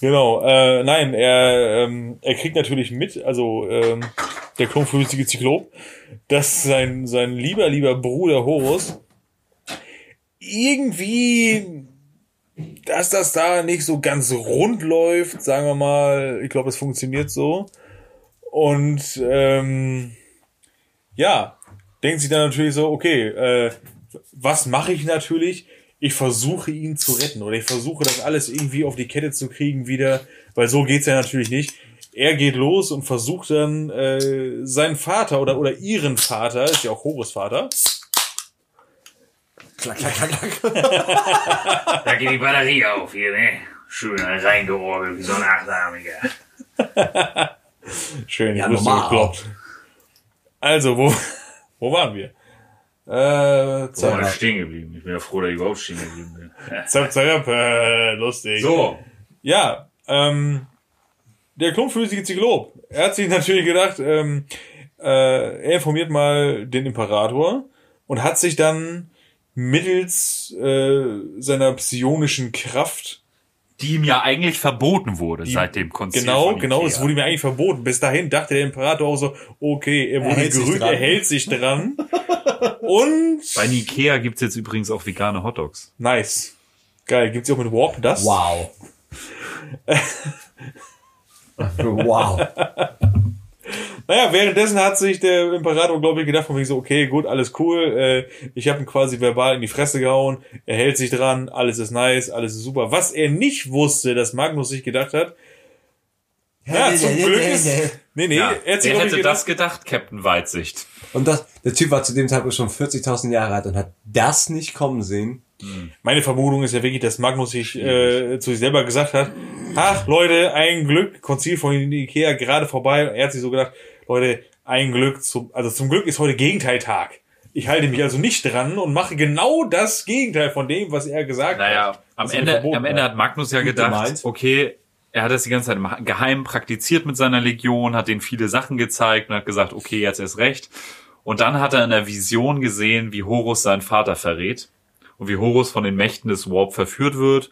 Genau, äh, nein, er, ähm, er kriegt natürlich mit, also ähm, der klumpfüßige Zyklop, dass sein, sein lieber, lieber Bruder Horus irgendwie, dass das da nicht so ganz rund läuft, sagen wir mal, ich glaube, es funktioniert so. Und ähm, ja, denkt sich dann natürlich so, okay, äh, was mache ich natürlich? Ich versuche ihn zu retten oder ich versuche das alles irgendwie auf die Kette zu kriegen wieder, weil so geht's ja natürlich nicht. Er geht los und versucht dann äh, seinen Vater oder oder ihren Vater, ist ja auch Horus Vater, Klack, klack, klack, klack. Da geht die Batterie auf hier, ne? Schön reingeorgelt wie so ein Achtarmiger. schön, Ja, normal. gekloppt. Also, wo, wo waren wir? Äh, zack, ich stehen geblieben? Ich bin ja froh, dass ich überhaupt stehen geblieben bin. zack, zack, äh, lustig. So, Ja, ähm, der klumpfüßige Zyklop. Er hat sich natürlich gedacht, ähm, äh, er informiert mal den Imperator und hat sich dann mittels äh, seiner psionischen Kraft die ihm ja eigentlich verboten wurde seit dem Konzil Genau, von genau, es wurde mir eigentlich verboten. Bis dahin dachte der Imperator auch so, okay, er wurde hält sich gerügt, dran. er hält sich dran. und Bei Ikea gibt's jetzt übrigens auch vegane Hotdogs. nice. Geil, gibt's die auch mit Warp das? Wow. wow. Naja, währenddessen hat sich der Imperator, glaube ich, gedacht von wegen so, okay, gut, alles cool, äh, ich habe ihn quasi verbal in die Fresse gehauen, er hält sich dran, alles ist nice, alles ist super. Was er nicht wusste, dass Magnus sich gedacht hat, Ja, zum Glück ist, nee, nee, Ja, er hätte nicht das gedacht, gedacht, Captain Weitsicht? Und das, der Typ war zu dem Zeitpunkt schon 40.000 Jahre alt und hat das nicht kommen sehen. meine Vermutung ist ja wirklich, dass Magnus sich äh, zu sich selber gesagt hat, ach Leute, ein Glück, Konzil von Ikea gerade vorbei. Er hat sich so gedacht, Leute, ein Glück, zum, also zum Glück ist heute Gegenteiltag. Ich halte mich also nicht dran und mache genau das Gegenteil von dem, was er gesagt Naja, hat. am Was ihm Ende, am Ende hat Magnus ja gedacht, okay, er hat das die ganze Zeit im geheim praktiziert mit seiner Legion, hat denen viele Sachen gezeigt und hat gesagt, okay, jetzt ist recht. Und dann hat er in der Vision gesehen, wie Horus seinen Vater verrät und wie Horus von den Mächten des Warp verführt wird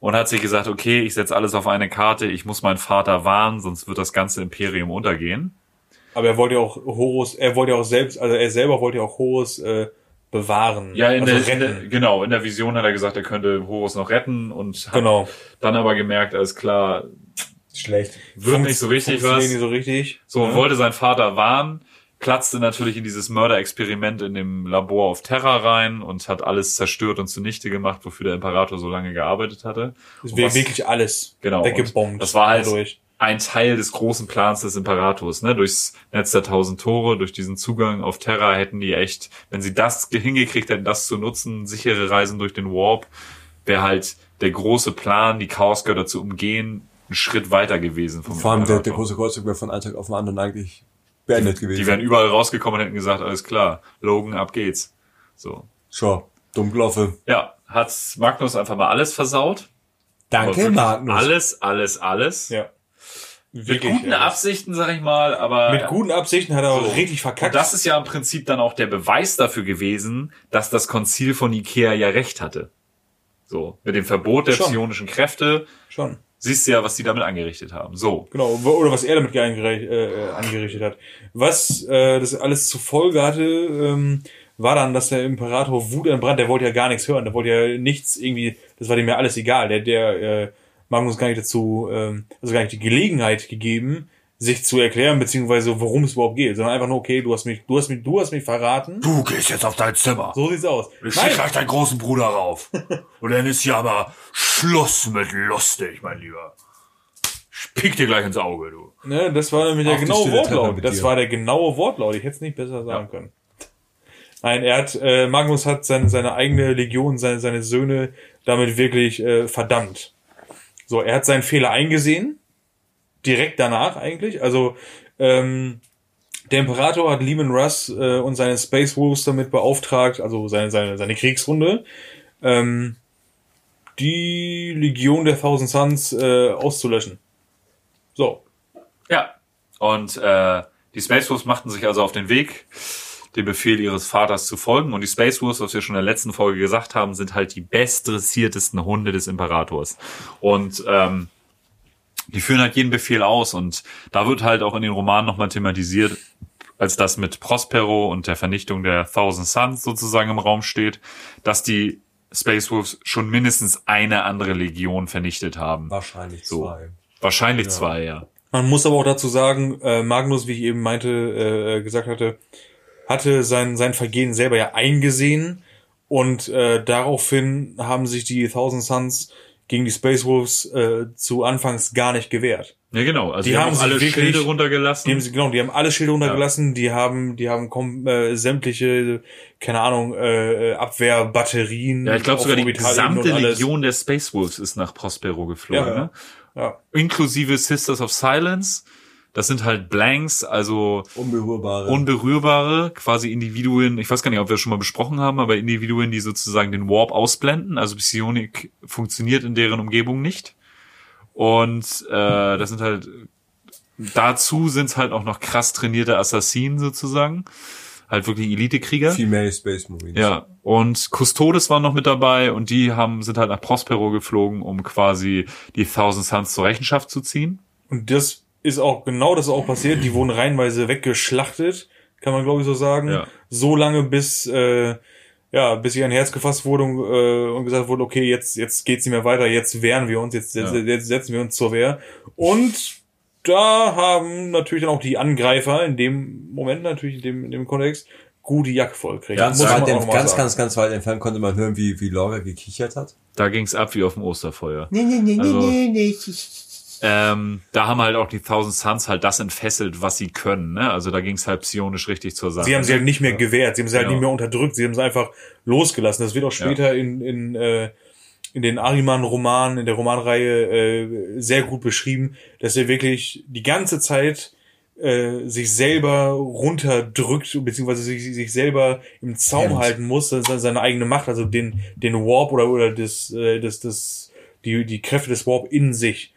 und hat sich gesagt, okay, ich setze alles auf eine Karte, ich muss meinen Vater warnen, sonst wird das ganze Imperium untergehen. Aber er wollte ja auch Horus, er wollte ja auch selbst, also er selber wollte ja auch Horus äh, bewahren. Ja, in, also der, in der, genau, in der Vision hat er gesagt, er könnte Horus noch retten und hat Genau. dann aber gemerkt, alles klar, Schlecht. wird nicht so richtig was. nicht so richtig. So, Ja. wollte sein Vater warnen, platzte natürlich in dieses Mörderexperiment in dem Labor auf Terra rein und hat alles zerstört und zunichte gemacht, wofür der Imperator so lange gearbeitet hatte. Das Und wäre was- wirklich alles genau, weggebombt. Das war halt dadurch. Ein Teil des großen Plans des Imperators, ne? Durchs Netz der tausend Tore, durch diesen Zugang auf Terra hätten die echt, wenn sie das ge- hingekriegt hätten, das zu nutzen, sichere Reisen durch den Warp, wäre halt der große Plan, die Chaosgötter zu umgehen, einen Schritt weiter gewesen vom Vor allem der, der große Kreuzzug wäre von einem Tag auf den anderen eigentlich beendet gewesen. Die wären überall rausgekommen und hätten gesagt, alles klar, Logan, ab geht's. So. Schon. Dumm gelaufen. Ja, hat Magnus einfach mal alles versaut. Danke, Magnus. Alles, alles, alles. Ja. Mit Wirklich, guten ja. Absichten, sag ich mal, aber Mit guten Absichten hat er auch So. richtig verkackt. Und das ist ja im Prinzip dann auch der Beweis dafür gewesen, dass das Konzil von Ikea ja recht hatte. So, mit dem Verbot der Schon. psionischen Kräfte, schon. siehst du ja, was die damit angerichtet haben. So. Genau, oder was er damit angerichtet, äh, angerichtet hat. Was äh, das alles zur Folge hatte, ähm, war dann, dass der Imperator Wut entbrannt, der wollte ja gar nichts hören, der wollte ja nichts irgendwie, das war dem ja alles egal. Der, der äh, Magnus gar nicht dazu, ähm, also gar nicht die Gelegenheit gegeben, sich zu erklären, beziehungsweise worum es überhaupt geht, sondern einfach nur, okay, du hast mich, du hast mich, du hast mich verraten. Du gehst jetzt auf dein Zimmer. So sieht's aus. Ich schick gleich deinen großen Bruder rauf. Und dann ist ja aber Schluss mit lustig, mein Lieber. Ich piek dir gleich ins Auge, du. Ne, das war nämlich der genaue Wortlaut. Das war der genaue Wortlaut. Ich hätte es nicht besser sagen können. Nein, er hat, äh, Magnus hat seine, seine eigene Legion, seine, seine Söhne damit wirklich äh, verdammt. So, er hat seinen Fehler eingesehen. Direkt danach eigentlich. Also, ähm, der Imperator hat Lehman Russ äh, und seine Space Wolves damit beauftragt, also seine, seine, seine Kriegsrunde, ähm, die Legion der Thousand Suns äh, auszulöschen. So, Ja. Und äh, die Space Wolves machten sich also auf den Weg, dem Befehl ihres Vaters zu folgen. Und die Space Wolves, was wir schon in der letzten Folge gesagt haben, sind halt die bestdressiertesten Hunde des Imperators. Und ähm, die führen halt jeden Befehl aus. Und da wird halt auch in den Romanen nochmal thematisiert, als das mit Prospero und der Vernichtung der Thousand Suns sozusagen im Raum steht, dass die Space Wolves schon mindestens eine andere Legion vernichtet haben. Wahrscheinlich So. zwei. Wahrscheinlich zwei, ja. Man muss aber auch dazu sagen, äh, Magnus, wie ich eben meinte, äh, gesagt hatte, hatte sein, sein Vergehen selber ja eingesehen und äh, daraufhin haben sich die Thousand Suns gegen die Space Wolves äh, zu Anfangs gar nicht gewehrt. Ja, genau. Also Die die, haben haben alle wirklich- Schilde runtergelassen. Die haben, genau, die haben alle Schilde runtergelassen, die haben, die haben kom äh, sämtliche, keine Ahnung, äh, Abwehrbatterien. ja, ich glaube sogar die gesamte. Legion der Space Wolves ist nach Prospero geflogen. Ja, ja. Ne? Ja. Inklusive Sisters of Silence. Das sind halt Blanks, also Unberührbare. unberührbare, quasi Individuen. Ich weiß gar nicht, ob wir das schon mal besprochen haben, aber Individuen, die sozusagen den Warp ausblenden. Also Psionik funktioniert in deren Umgebung nicht. Und äh, das sind halt dazu sind es halt auch noch krass trainierte Assassinen sozusagen. Halt wirklich Elite-Krieger. Female Space Marines. Ja, und Custodes waren noch mit dabei und die haben, sind halt nach Prospero geflogen, um quasi die Thousand Suns zur Rechenschaft zu ziehen. Und das ist auch genau das ist auch passiert. Die wurden reihenweise weggeschlachtet, kann man glaube ich so sagen. Ja. So lange bis äh, ja bis ihr ein Herz gefasst wurde und, äh, und gesagt wurde, okay, jetzt jetzt geht's nicht mehr weiter, jetzt wehren wir uns, jetzt, jetzt, Ja. jetzt setzen wir uns zur Wehr. Und da haben natürlich dann auch die Angreifer in dem Moment natürlich in dem in dem Kontext gut die Jacke voll gekriegt. Ganz, Muss weit, ganz, sagen. ganz, ganz weit entfernt konnte man hören, wie, wie Laura gekichert hat. Da ging's ab wie auf dem Osterfeuer. Nee, nee, nee, Also- nee, nee. Ähm, da haben halt auch die Thousand Suns halt das entfesselt, was sie können. Ne? Also da ging es halt psionisch richtig zur Sache. Sie haben sie halt nicht mehr gewehrt, sie haben sie halt Genau. nicht mehr unterdrückt, sie haben sie einfach losgelassen. Das wird auch später in, in, äh, in den Ariman-Romanen, in der Romanreihe äh, sehr gut beschrieben, dass er wirklich die ganze Zeit äh, sich selber runterdrückt, beziehungsweise sich, sich selber im Zaum Hemmt. halten muss, seine, seine eigene Macht, also den, den Warp oder, oder das, äh, das, das, die, die Kräfte des Warp in sich.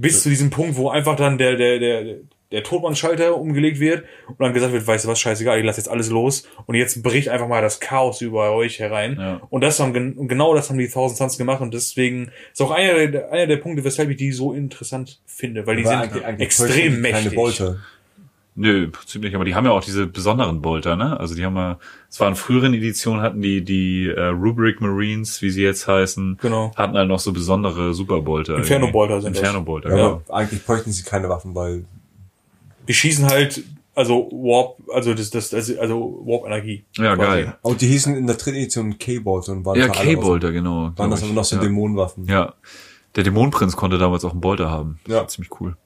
Bis zu diesem Punkt, wo einfach dann der, der, der, der Todmannschalter umgelegt wird und dann gesagt wird, weißt du was, scheißegal, ich lasse jetzt alles los und jetzt bricht einfach mal das Chaos über euch herein. Ja. Und das haben genau das haben die Thousand Suns gemacht und deswegen ist auch einer der, einer der Punkte, weshalb ich die so interessant finde, weil die sind eigentlich- eigentlich extrem mächtig. Keine Beute. Nö, im Prinzip nicht, aber die haben ja auch diese besonderen Bolter, ne? Also die haben ja, es war in früheren Editionen hatten die die äh, Rubric Marines, wie sie jetzt heißen, Genau. hatten halt noch so besondere Superbolter. Inferno-Bolter sind das. Inferno-Bolter, Ja, genau. aber eigentlich bräuchten sie keine Waffen, weil Die schießen halt also Warp, also das, das, also, also Warp-Energie. Ja, quasi. geil. Oh, die hießen in der dritten Edition K-Bolter und waren Ja, K-Bolter, genau. Waren das aber noch so ja. Dämonenwaffen. Ja. Der Dämonenprinz konnte damals auch einen Bolter haben. Ja. Ziemlich cool.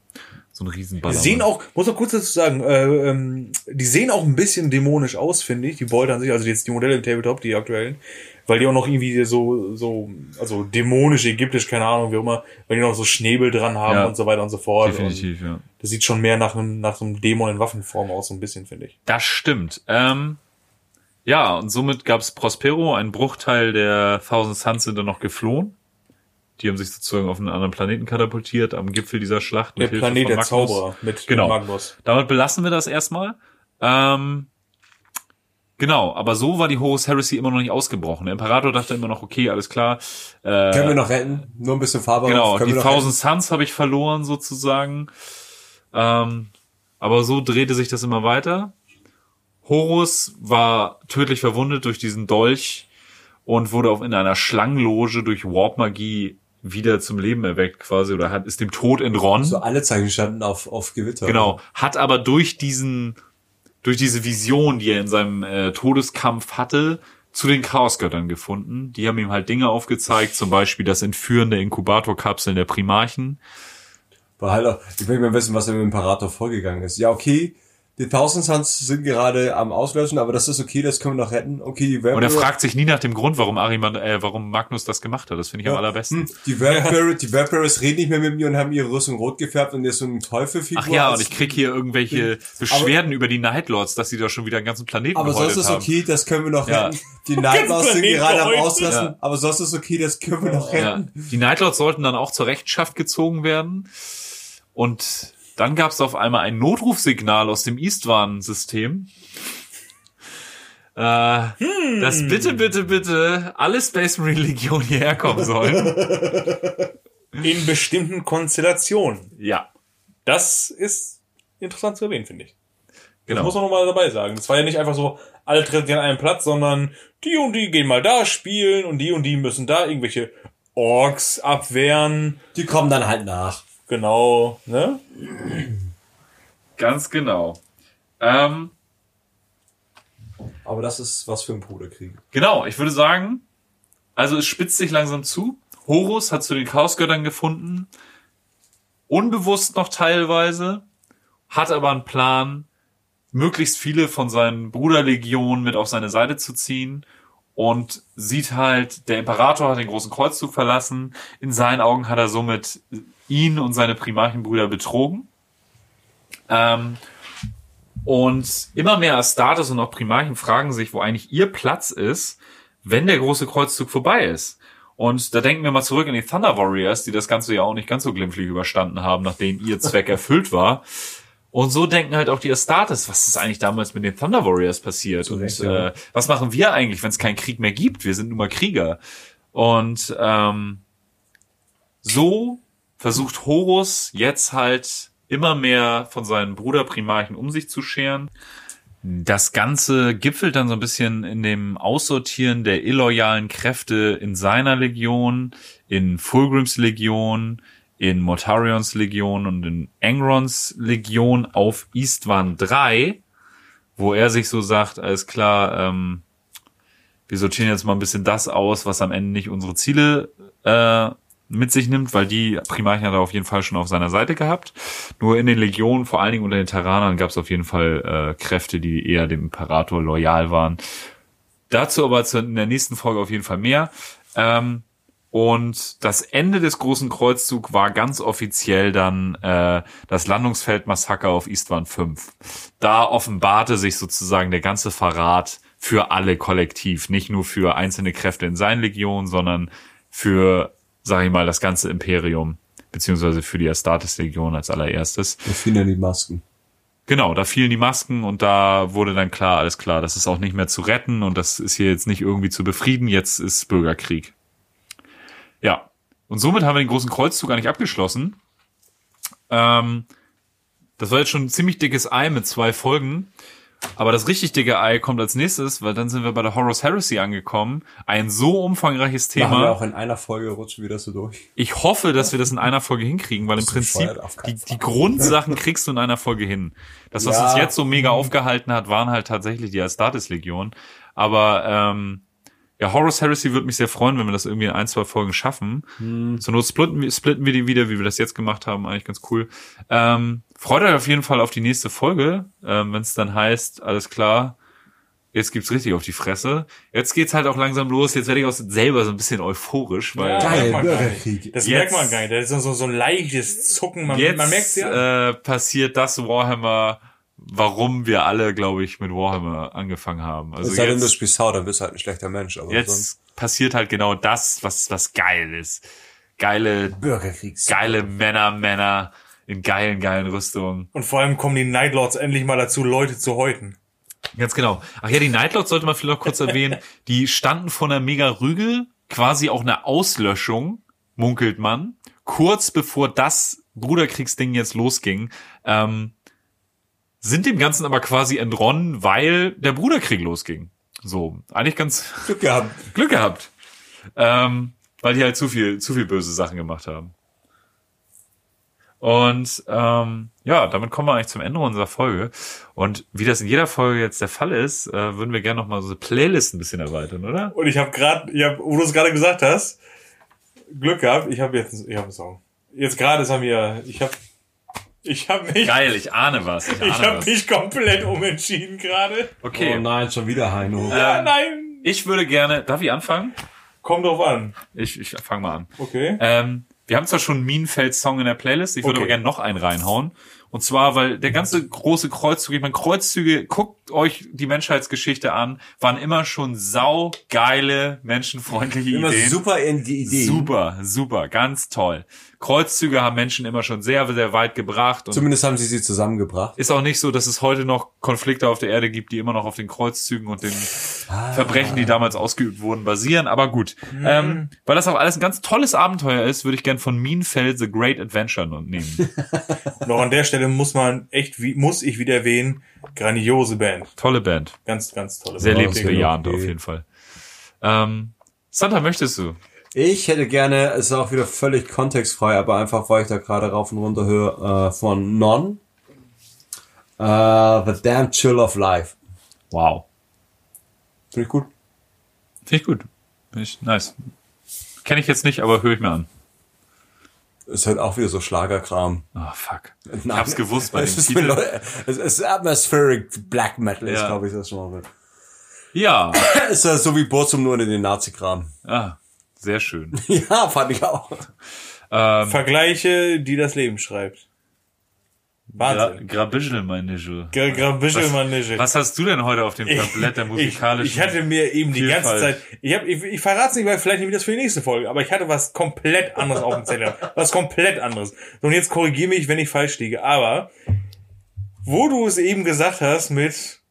So ein Die Riesenballer. sehen auch, muss man kurz dazu sagen, äh, ähm, die sehen auch ein bisschen dämonisch aus, finde ich, die Bolter an sich, also jetzt die Modelle im Tabletop, die aktuellen, weil die auch noch irgendwie so, so, also dämonisch, ägyptisch, keine Ahnung, wie auch immer, weil die noch so Schnäbel dran haben Ja. und so weiter und so fort. Definitiv, ja. Und das sieht schon mehr nach einem, nach so einem Dämon in Waffenform aus, so ein bisschen, finde ich. Das stimmt. Ähm, ja, und somit gab es Prospero, ein Bruchteil der Thousand Suns sind dann noch geflohen. Die haben sich sozusagen auf einen anderen Planeten katapultiert am Gipfel dieser Schlacht. Der Planet der. Zauberer mit, Genau. Magnus. Damit belassen wir das erstmal. Ähm, genau, aber so war die Horus Heresy immer noch nicht ausgebrochen. Der Imperator dachte immer noch, okay, alles klar. Äh, Können wir noch retten? Nur ein bisschen Farbe Genau, die Thousand Suns habe ich verloren sozusagen. Ähm, aber so drehte sich das immer weiter. Horus war tödlich verwundet durch diesen Dolch und wurde auch in einer Schlangenloge durch Warp-Magie wieder zum Leben erweckt quasi oder hat ist dem Tod entronnen. So alle Zeichen standen auf, auf Gewitter. Genau, hat aber durch diesen, durch diese Vision, die er in seinem äh, Todeskampf hatte, zu den Chaosgöttern gefunden. Die haben ihm halt Dinge aufgezeigt, zum Beispiel das Entführen der Inkubatorkapseln der Primarchen. War halt auch, ich will mal wissen, was dem Imperator vorgegangen ist. Ja, okay, die Thousand Suns sind gerade am Auslöschen, aber das ist okay, das können wir noch retten. Okay, die Und er fragt sich nie nach dem Grund, warum Ariman, äh, warum Magnus das gemacht hat. Das finde ich am allerbesten. Hm, die Vampires, die Vampires reden nicht mehr mit mir und haben ihre Rüstung rot gefärbt und jetzt so ein Teufelfigur. Ach ja, und ich krieg hier irgendwelche Beschwerden über die Nightlords, dass sie da schon wieder einen ganzen Planeten aber sonst ist haben. okay, das können wir noch Ja. retten. Die Nightlaws sind Planet gerade am. Auslassen, Ja. aber sonst ist okay, das können wir noch Ja. retten. Die Nightlords sollten dann auch zur Rechenschaft gezogen werden. Und dann gab es auf einmal ein Notrufsignal aus dem Eastwarn-System. Äh, Dass bitte, bitte, bitte alle Space Marine Legionen hierher kommen sollen. In bestimmten Konstellationen. ja, Das ist interessant zu erwähnen, finde ich. Das genau. muss man nochmal dabei sagen. Das war ja nicht einfach so, alle treffen sich an einem Platz, sondern die und die gehen mal da spielen und die und die müssen da irgendwelche Orks abwehren. Die kommen dann halt nach. Genau, ne? Ganz genau. Ähm, Aber das ist was für ein Bruderkrieg. Genau, ich würde sagen, also es spitzt sich langsam zu. Horus hat zu den Chaosgöttern gefunden, unbewusst noch teilweise, hat aber einen Plan, möglichst viele von seinen Bruderlegionen mit auf seine Seite zu ziehen und sieht halt, der Imperator hat den großen Kreuzzug verlassen. In seinen Augen hat er somit ihn und seine Primarchenbrüder betrogen. Ähm, und immer mehr Astartes und auch Primarchen fragen sich, wo eigentlich ihr Platz ist, wenn der große Kreuzzug vorbei ist. Und da denken wir mal zurück an die Thunder Warriors, die das Ganze ja auch nicht ganz so glimpflich überstanden haben, nachdem ihr Zweck erfüllt war. Und so denken halt auch die Astartes, was ist eigentlich damals mit den Thunder Warriors passiert? Recht, und ja. äh, was machen wir eigentlich, wenn es keinen Krieg mehr gibt? Wir sind nun mal Krieger. Und ähm, so versucht Horus jetzt halt immer mehr von seinen Bruderprimarchen um sich zu scheren. Das Ganze gipfelt dann so ein bisschen in dem Aussortieren der illoyalen Kräfte in seiner Legion, in Fulgrims Legion, in Mortarions Legion und in Engrons Legion auf Eastwan 3, wo er sich so sagt, alles klar, ähm, wir sortieren jetzt mal ein bisschen das aus, was am Ende nicht unsere Ziele äh, mit sich nimmt, weil die Primarchen hat er auf jeden Fall schon auf seiner Seite gehabt. Nur in den Legionen, vor allen Dingen unter den Terranern, gab es auf jeden Fall äh, Kräfte, die eher dem Imperator loyal waren. Dazu aber in der nächsten Folge auf jeden Fall mehr. Ähm, und das Ende des großen Kreuzzugs war ganz offiziell dann äh, das Landungsfeldmassaker auf Istvan 5. Da offenbarte sich sozusagen der ganze Verrat für alle kollektiv, nicht nur für einzelne Kräfte in seinen Legionen, sondern für, sag ich mal, das ganze Imperium, beziehungsweise für die Astartes-Legion als allererstes. Da fielen ja die Masken. Genau, da fielen die Masken und da wurde dann klar, alles klar, das ist auch nicht mehr zu retten und das ist hier jetzt nicht irgendwie zu befrieden, jetzt ist Bürgerkrieg. Ja, und somit haben wir den großen Kreuzzug gar nicht abgeschlossen. Ähm, das war jetzt schon ein ziemlich dickes Ei mit zwei Folgen. Aber das richtig dicke Ei kommt als nächstes, weil dann sind wir bei der Horus Heresy angekommen. Ein so umfangreiches Machen wir Thema. auch in einer Folge rutschen wir das so durch. Ich hoffe, dass wir das in einer Folge hinkriegen, weil im Prinzip die, die Grundsachen kriegst du in einer Folge hin. Das, was Ja. uns jetzt so mega aufgehalten hat, waren halt tatsächlich die Astartes-Legion. Aber ähm, ja, Horus Heresy würde mich sehr freuen, wenn wir das irgendwie in ein, zwei Folgen schaffen. Zur Not splitten, wir- splitten wir die wieder, wie wir das jetzt gemacht haben, eigentlich ganz cool. Ähm, freut euch auf jeden Fall auf die nächste Folge, ähm, wenn es dann heißt, alles klar, jetzt gibt's richtig auf die Fresse. Jetzt geht's halt auch langsam los, jetzt werde ich auch selber so ein bisschen euphorisch, weil Ja, Geil, merkt man gar Bürgerkrieg. nicht. Das Jetzt- merkt man gar nicht. Das ist so, so ein leichtes Zucken. Man, jetzt man merkt ja. äh, passiert das Warhammer, warum wir alle, glaube ich, mit Warhammer angefangen haben. Also Es sei denn, du jetzt, spielst Sau, dann bist du halt ein schlechter Mensch. Aber sonst jetzt passiert halt genau das, was was geil ist. Geile, Bürgerkrieg. geile Männer, Männer in geilen, geilen Rüstungen. Und vor allem kommen die Nightlords endlich mal dazu, Leute zu häuten. Ganz genau. Ach ja, die Nightlords sollte man vielleicht noch kurz erwähnen. Die standen vor einer mega Rügel, quasi auch eine Auslöschung, munkelt man, kurz bevor das Bruderkriegsding jetzt losging. Ähm, sind dem Ganzen aber quasi entronnen, weil der Bruderkrieg losging. So, eigentlich ganz Glück gehabt. Glück gehabt. Ähm, weil die halt zu viel, zu viel böse Sachen gemacht haben. Und ähm, ja, damit kommen wir eigentlich zum Ende unserer Folge. Und wie das in jeder Folge jetzt der Fall ist, äh, würden wir gerne noch mal so Playlist ein bisschen erweitern, oder? Und ich habe gerade, ich hab, wo du es gerade gesagt hast, Glück gehabt. Ich habe jetzt, ich habe einen Song. Jetzt gerade ist er mir, ich habe, ich habe mich, Geil, ich ahne was. Ich ahne ich habe mich komplett umentschieden gerade. Okay, Oh nein, schon wieder Heino. Ja, Ähm, nein. ich würde gerne. Darf ich anfangen? Komm drauf an. Ich, ich fange mal an. Okay. Ähm, wir haben zwar schon Minenfeld-Song in der Playlist, ich würde Okay. aber gerne noch einen reinhauen. Und zwar, weil der ganze große Kreuzzug, ich meine, Kreuzzüge, guckt euch die Menschheitsgeschichte an, waren immer schon saugeile, menschenfreundliche Immer Ideen. super in die Idee. Super, super, ganz toll. Kreuzzüge haben Menschen immer schon sehr, sehr weit gebracht. Und Zumindest haben sie sie zusammengebracht. ist auch nicht so, dass es heute noch Konflikte auf der Erde gibt, die immer noch auf den Kreuzzügen und den Verbrechen, die damals ausgeübt wurden, basieren. Aber gut, ähm, weil das auch alles ein ganz tolles Abenteuer ist, würde ich gern von Minenfeld The Great Adventure nehmen. Noch an der Stelle muss man echt, wie, muss ich wieder erwähnen, grandiose Band. Tolle Band, Ganz, ganz tolle sehr Band. lebensbejahend okay. auf jeden Fall. Ähm, Santa, möchtest du? Ich hätte gerne, es ist auch wieder völlig kontextfrei, aber einfach, weil ich da gerade rauf und runter höre, äh, von Non. Äh, The Damn Chill of Life. Wow, Finde ich gut. finde ich gut, finde ich nice. Kenne ich jetzt nicht, aber höre ich mir an. Ist halt auch wieder so Schlagerkram. Oh, fuck. Ich hab's gewusst bei dem es ist, Titel. es ist Atmospheric Black Metal, ist Ja. glaube ich das Genre. Ja, Ist ja so wie Burzum nur in den Nazi-Kram. ah, sehr schön. ja, fand ich auch. Ähm, Vergleiche, die das Leben schreibt. Gra Wahnsinn. Grabischel, Ju. Gra Grabischel man nicht. Was hast du denn heute auf dem Tablett der Ich, musikalischen? ich hatte mir eben die ganze. Zeit, ich, hab, ich, ich verrate es nicht, weil vielleicht nehme ich das für die nächste Folge, aber ich hatte was komplett anderes auf dem Zettel. Was komplett anderes. So, und jetzt korrigiere mich, wenn ich falsch liege. Aber, wo du es eben gesagt hast mit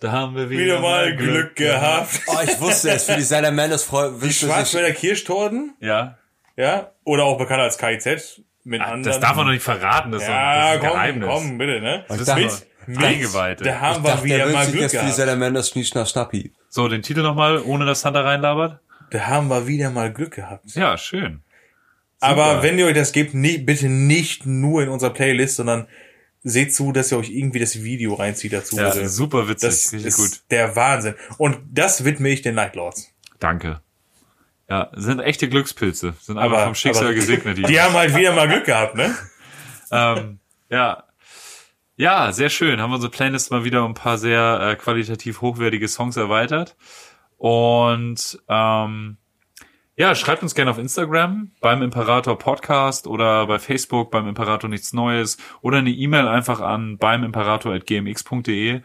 Da haben wir wieder, wieder mal Glück gehabt. Oh, ich wusste es. Für die Salamanders freut Die Schwarzwälder Kirschtorten, Ja, ja, oder auch bekannt als KIZ mit anderen. das darf man doch nicht verraten, das ist, doch- das Ja, ist ein komm, Geheimnis. komm, bitte, ne? Das ist mit Eingeweihte. Da haben wir wieder mal Glück jetzt für die gehabt. Salamanders Schnie, Schnapp, Schnappi. So, den Titel nochmal, ohne dass Santa reinlabert. Da haben wir wieder mal Glück gehabt. Ja, schön. Aber wenn ihr euch das gebt, nie, bitte nicht nur in unserer Playlist, sondern seht zu, dass ihr euch irgendwie das Video reinzieht dazu. Ja, bitte. super witzig, das richtig ist gut. der Wahnsinn. Und das widme ich den Nightlords. Danke. Ja, sind echte Glückspilze. Sind einfach Aber- vom Schicksal aber- gesegnet. Die, Die haben halt wieder mal Glück gehabt, ne? ähm, ja. Ja, sehr schön. Haben wir unsere Playlist mal wieder um ein paar sehr äh, qualitativ hochwertige Songs erweitert. Und ähm, ja, schreibt uns gerne auf Instagram beim Imperator Podcast oder bei Facebook beim Imperator nichts Neues oder eine E-Mail einfach an beim Imperator@gmx.de.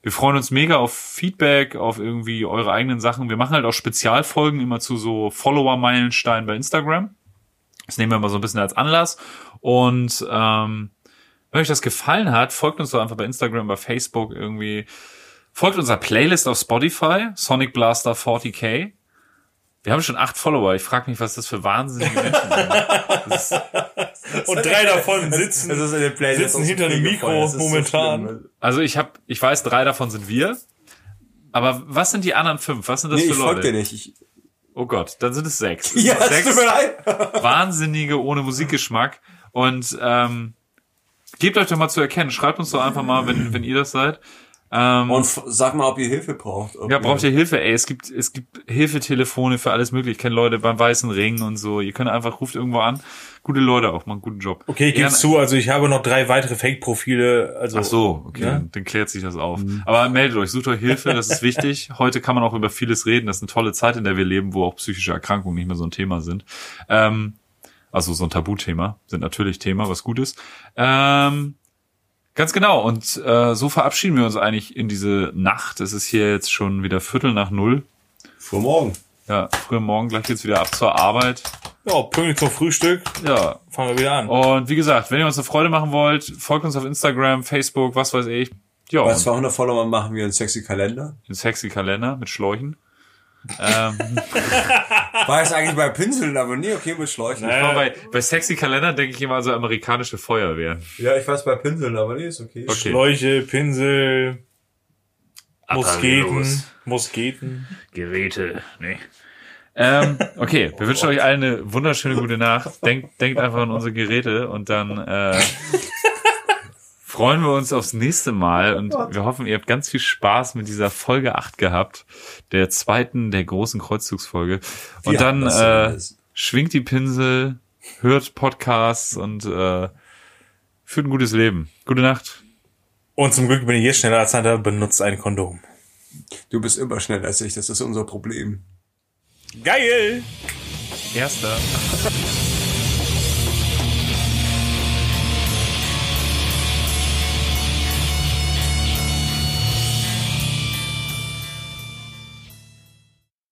Wir freuen uns mega auf Feedback, auf irgendwie eure eigenen Sachen. Wir machen halt auch Spezialfolgen immer zu so Follower-Meilensteinen bei Instagram. Das nehmen wir mal so ein bisschen als Anlass. Und ähm, wenn euch das gefallen hat, folgt uns doch einfach bei Instagram, bei Facebook irgendwie. Folgt unserer Playlist auf Spotify, Sonic Blaster 40k. Wir haben schon acht Follower. Ich frage mich, was das für wahnsinnige Menschen sind. Das ist, Und drei davon sitzen. Sitzen so hinter dem Mikro so momentan. schlimm. also ich habe, ich weiß, drei davon sind wir. Aber was sind die anderen fünf? Was sind das Nee, für ich folge dir Leute? nicht. Ich, Oh Gott, dann sind es sechs. ja, sechs tut mir leid. Wahnsinnige ohne Musikgeschmack. Und ähm, gebt euch doch mal zu erkennen. Schreibt uns doch einfach mal, wenn, wenn ihr das seid. Ähm, Und sag mal, ob ihr Hilfe braucht. Ob Ja, braucht ihr Hilfe, ey. Es gibt, es gibt Hilfetelefone für alles mögliche. Ich kenne Leute beim Weißen Ring und so. Ihr könnt einfach, ruft irgendwo an. Gute Leute auch, machen einen guten Job. Okay, ich gebe zu, also ich habe noch drei weitere Fake-Profile. Also Ach so, okay, Ja. dann, dann klärt sich das auf. Aber meldet euch, sucht euch Hilfe, das ist wichtig. Heute kann man auch über vieles reden. Das ist eine tolle Zeit, in der wir leben, wo auch psychische Erkrankungen nicht mehr so ein Thema sind. Ähm, also so ein Tabuthema, sind natürlich Thema, was gut ist. Ähm, ganz genau. Und äh, so verabschieden wir uns eigentlich in diese Nacht. Es ist hier jetzt schon wieder Viertel nach null. Vor morgen. Ja, früher Morgen, gleich geht's wieder ab zur Arbeit. Ja, pünktlich zum Frühstück Ja. fangen wir wieder an. Und wie gesagt, wenn ihr uns eine Freude machen wollt, folgt uns auf Instagram, Facebook, was weiß ich. Ja, Bei und 200 Follower machen wir einen sexy Kalender. den sexy Kalender mit Schläuchen. Ähm, War es eigentlich bei Pinseln, aber nee, okay, mit Schläuchen. aber bei, bei sexy Kalender denke ich immer an so amerikanische Feuerwehren. Ja, ich weiß bei Pinseln, aber nee, ist okay. Okay. Schläuche, Pinsel, Musketen. Musketen. Geräte, ne? Ähm, okay, wir wünschen euch allen eine wunderschöne gute Nacht. Denkt, denkt einfach an unsere Geräte und dann äh, freuen wir uns aufs nächste Mal und wir hoffen, ihr habt ganz viel Spaß mit dieser Folge 8 gehabt, der zweiten, der großen Kreuzzugsfolge. Und Wir dann äh, schwingt die Pinsel, hört Podcasts und äh, führt ein gutes Leben. Gute Nacht. Und zum Glück bin ich jetzt schneller als Santa, benutzt ein Kondom. Du bist immer schneller als ich, das ist unser Problem. Geil! Erster.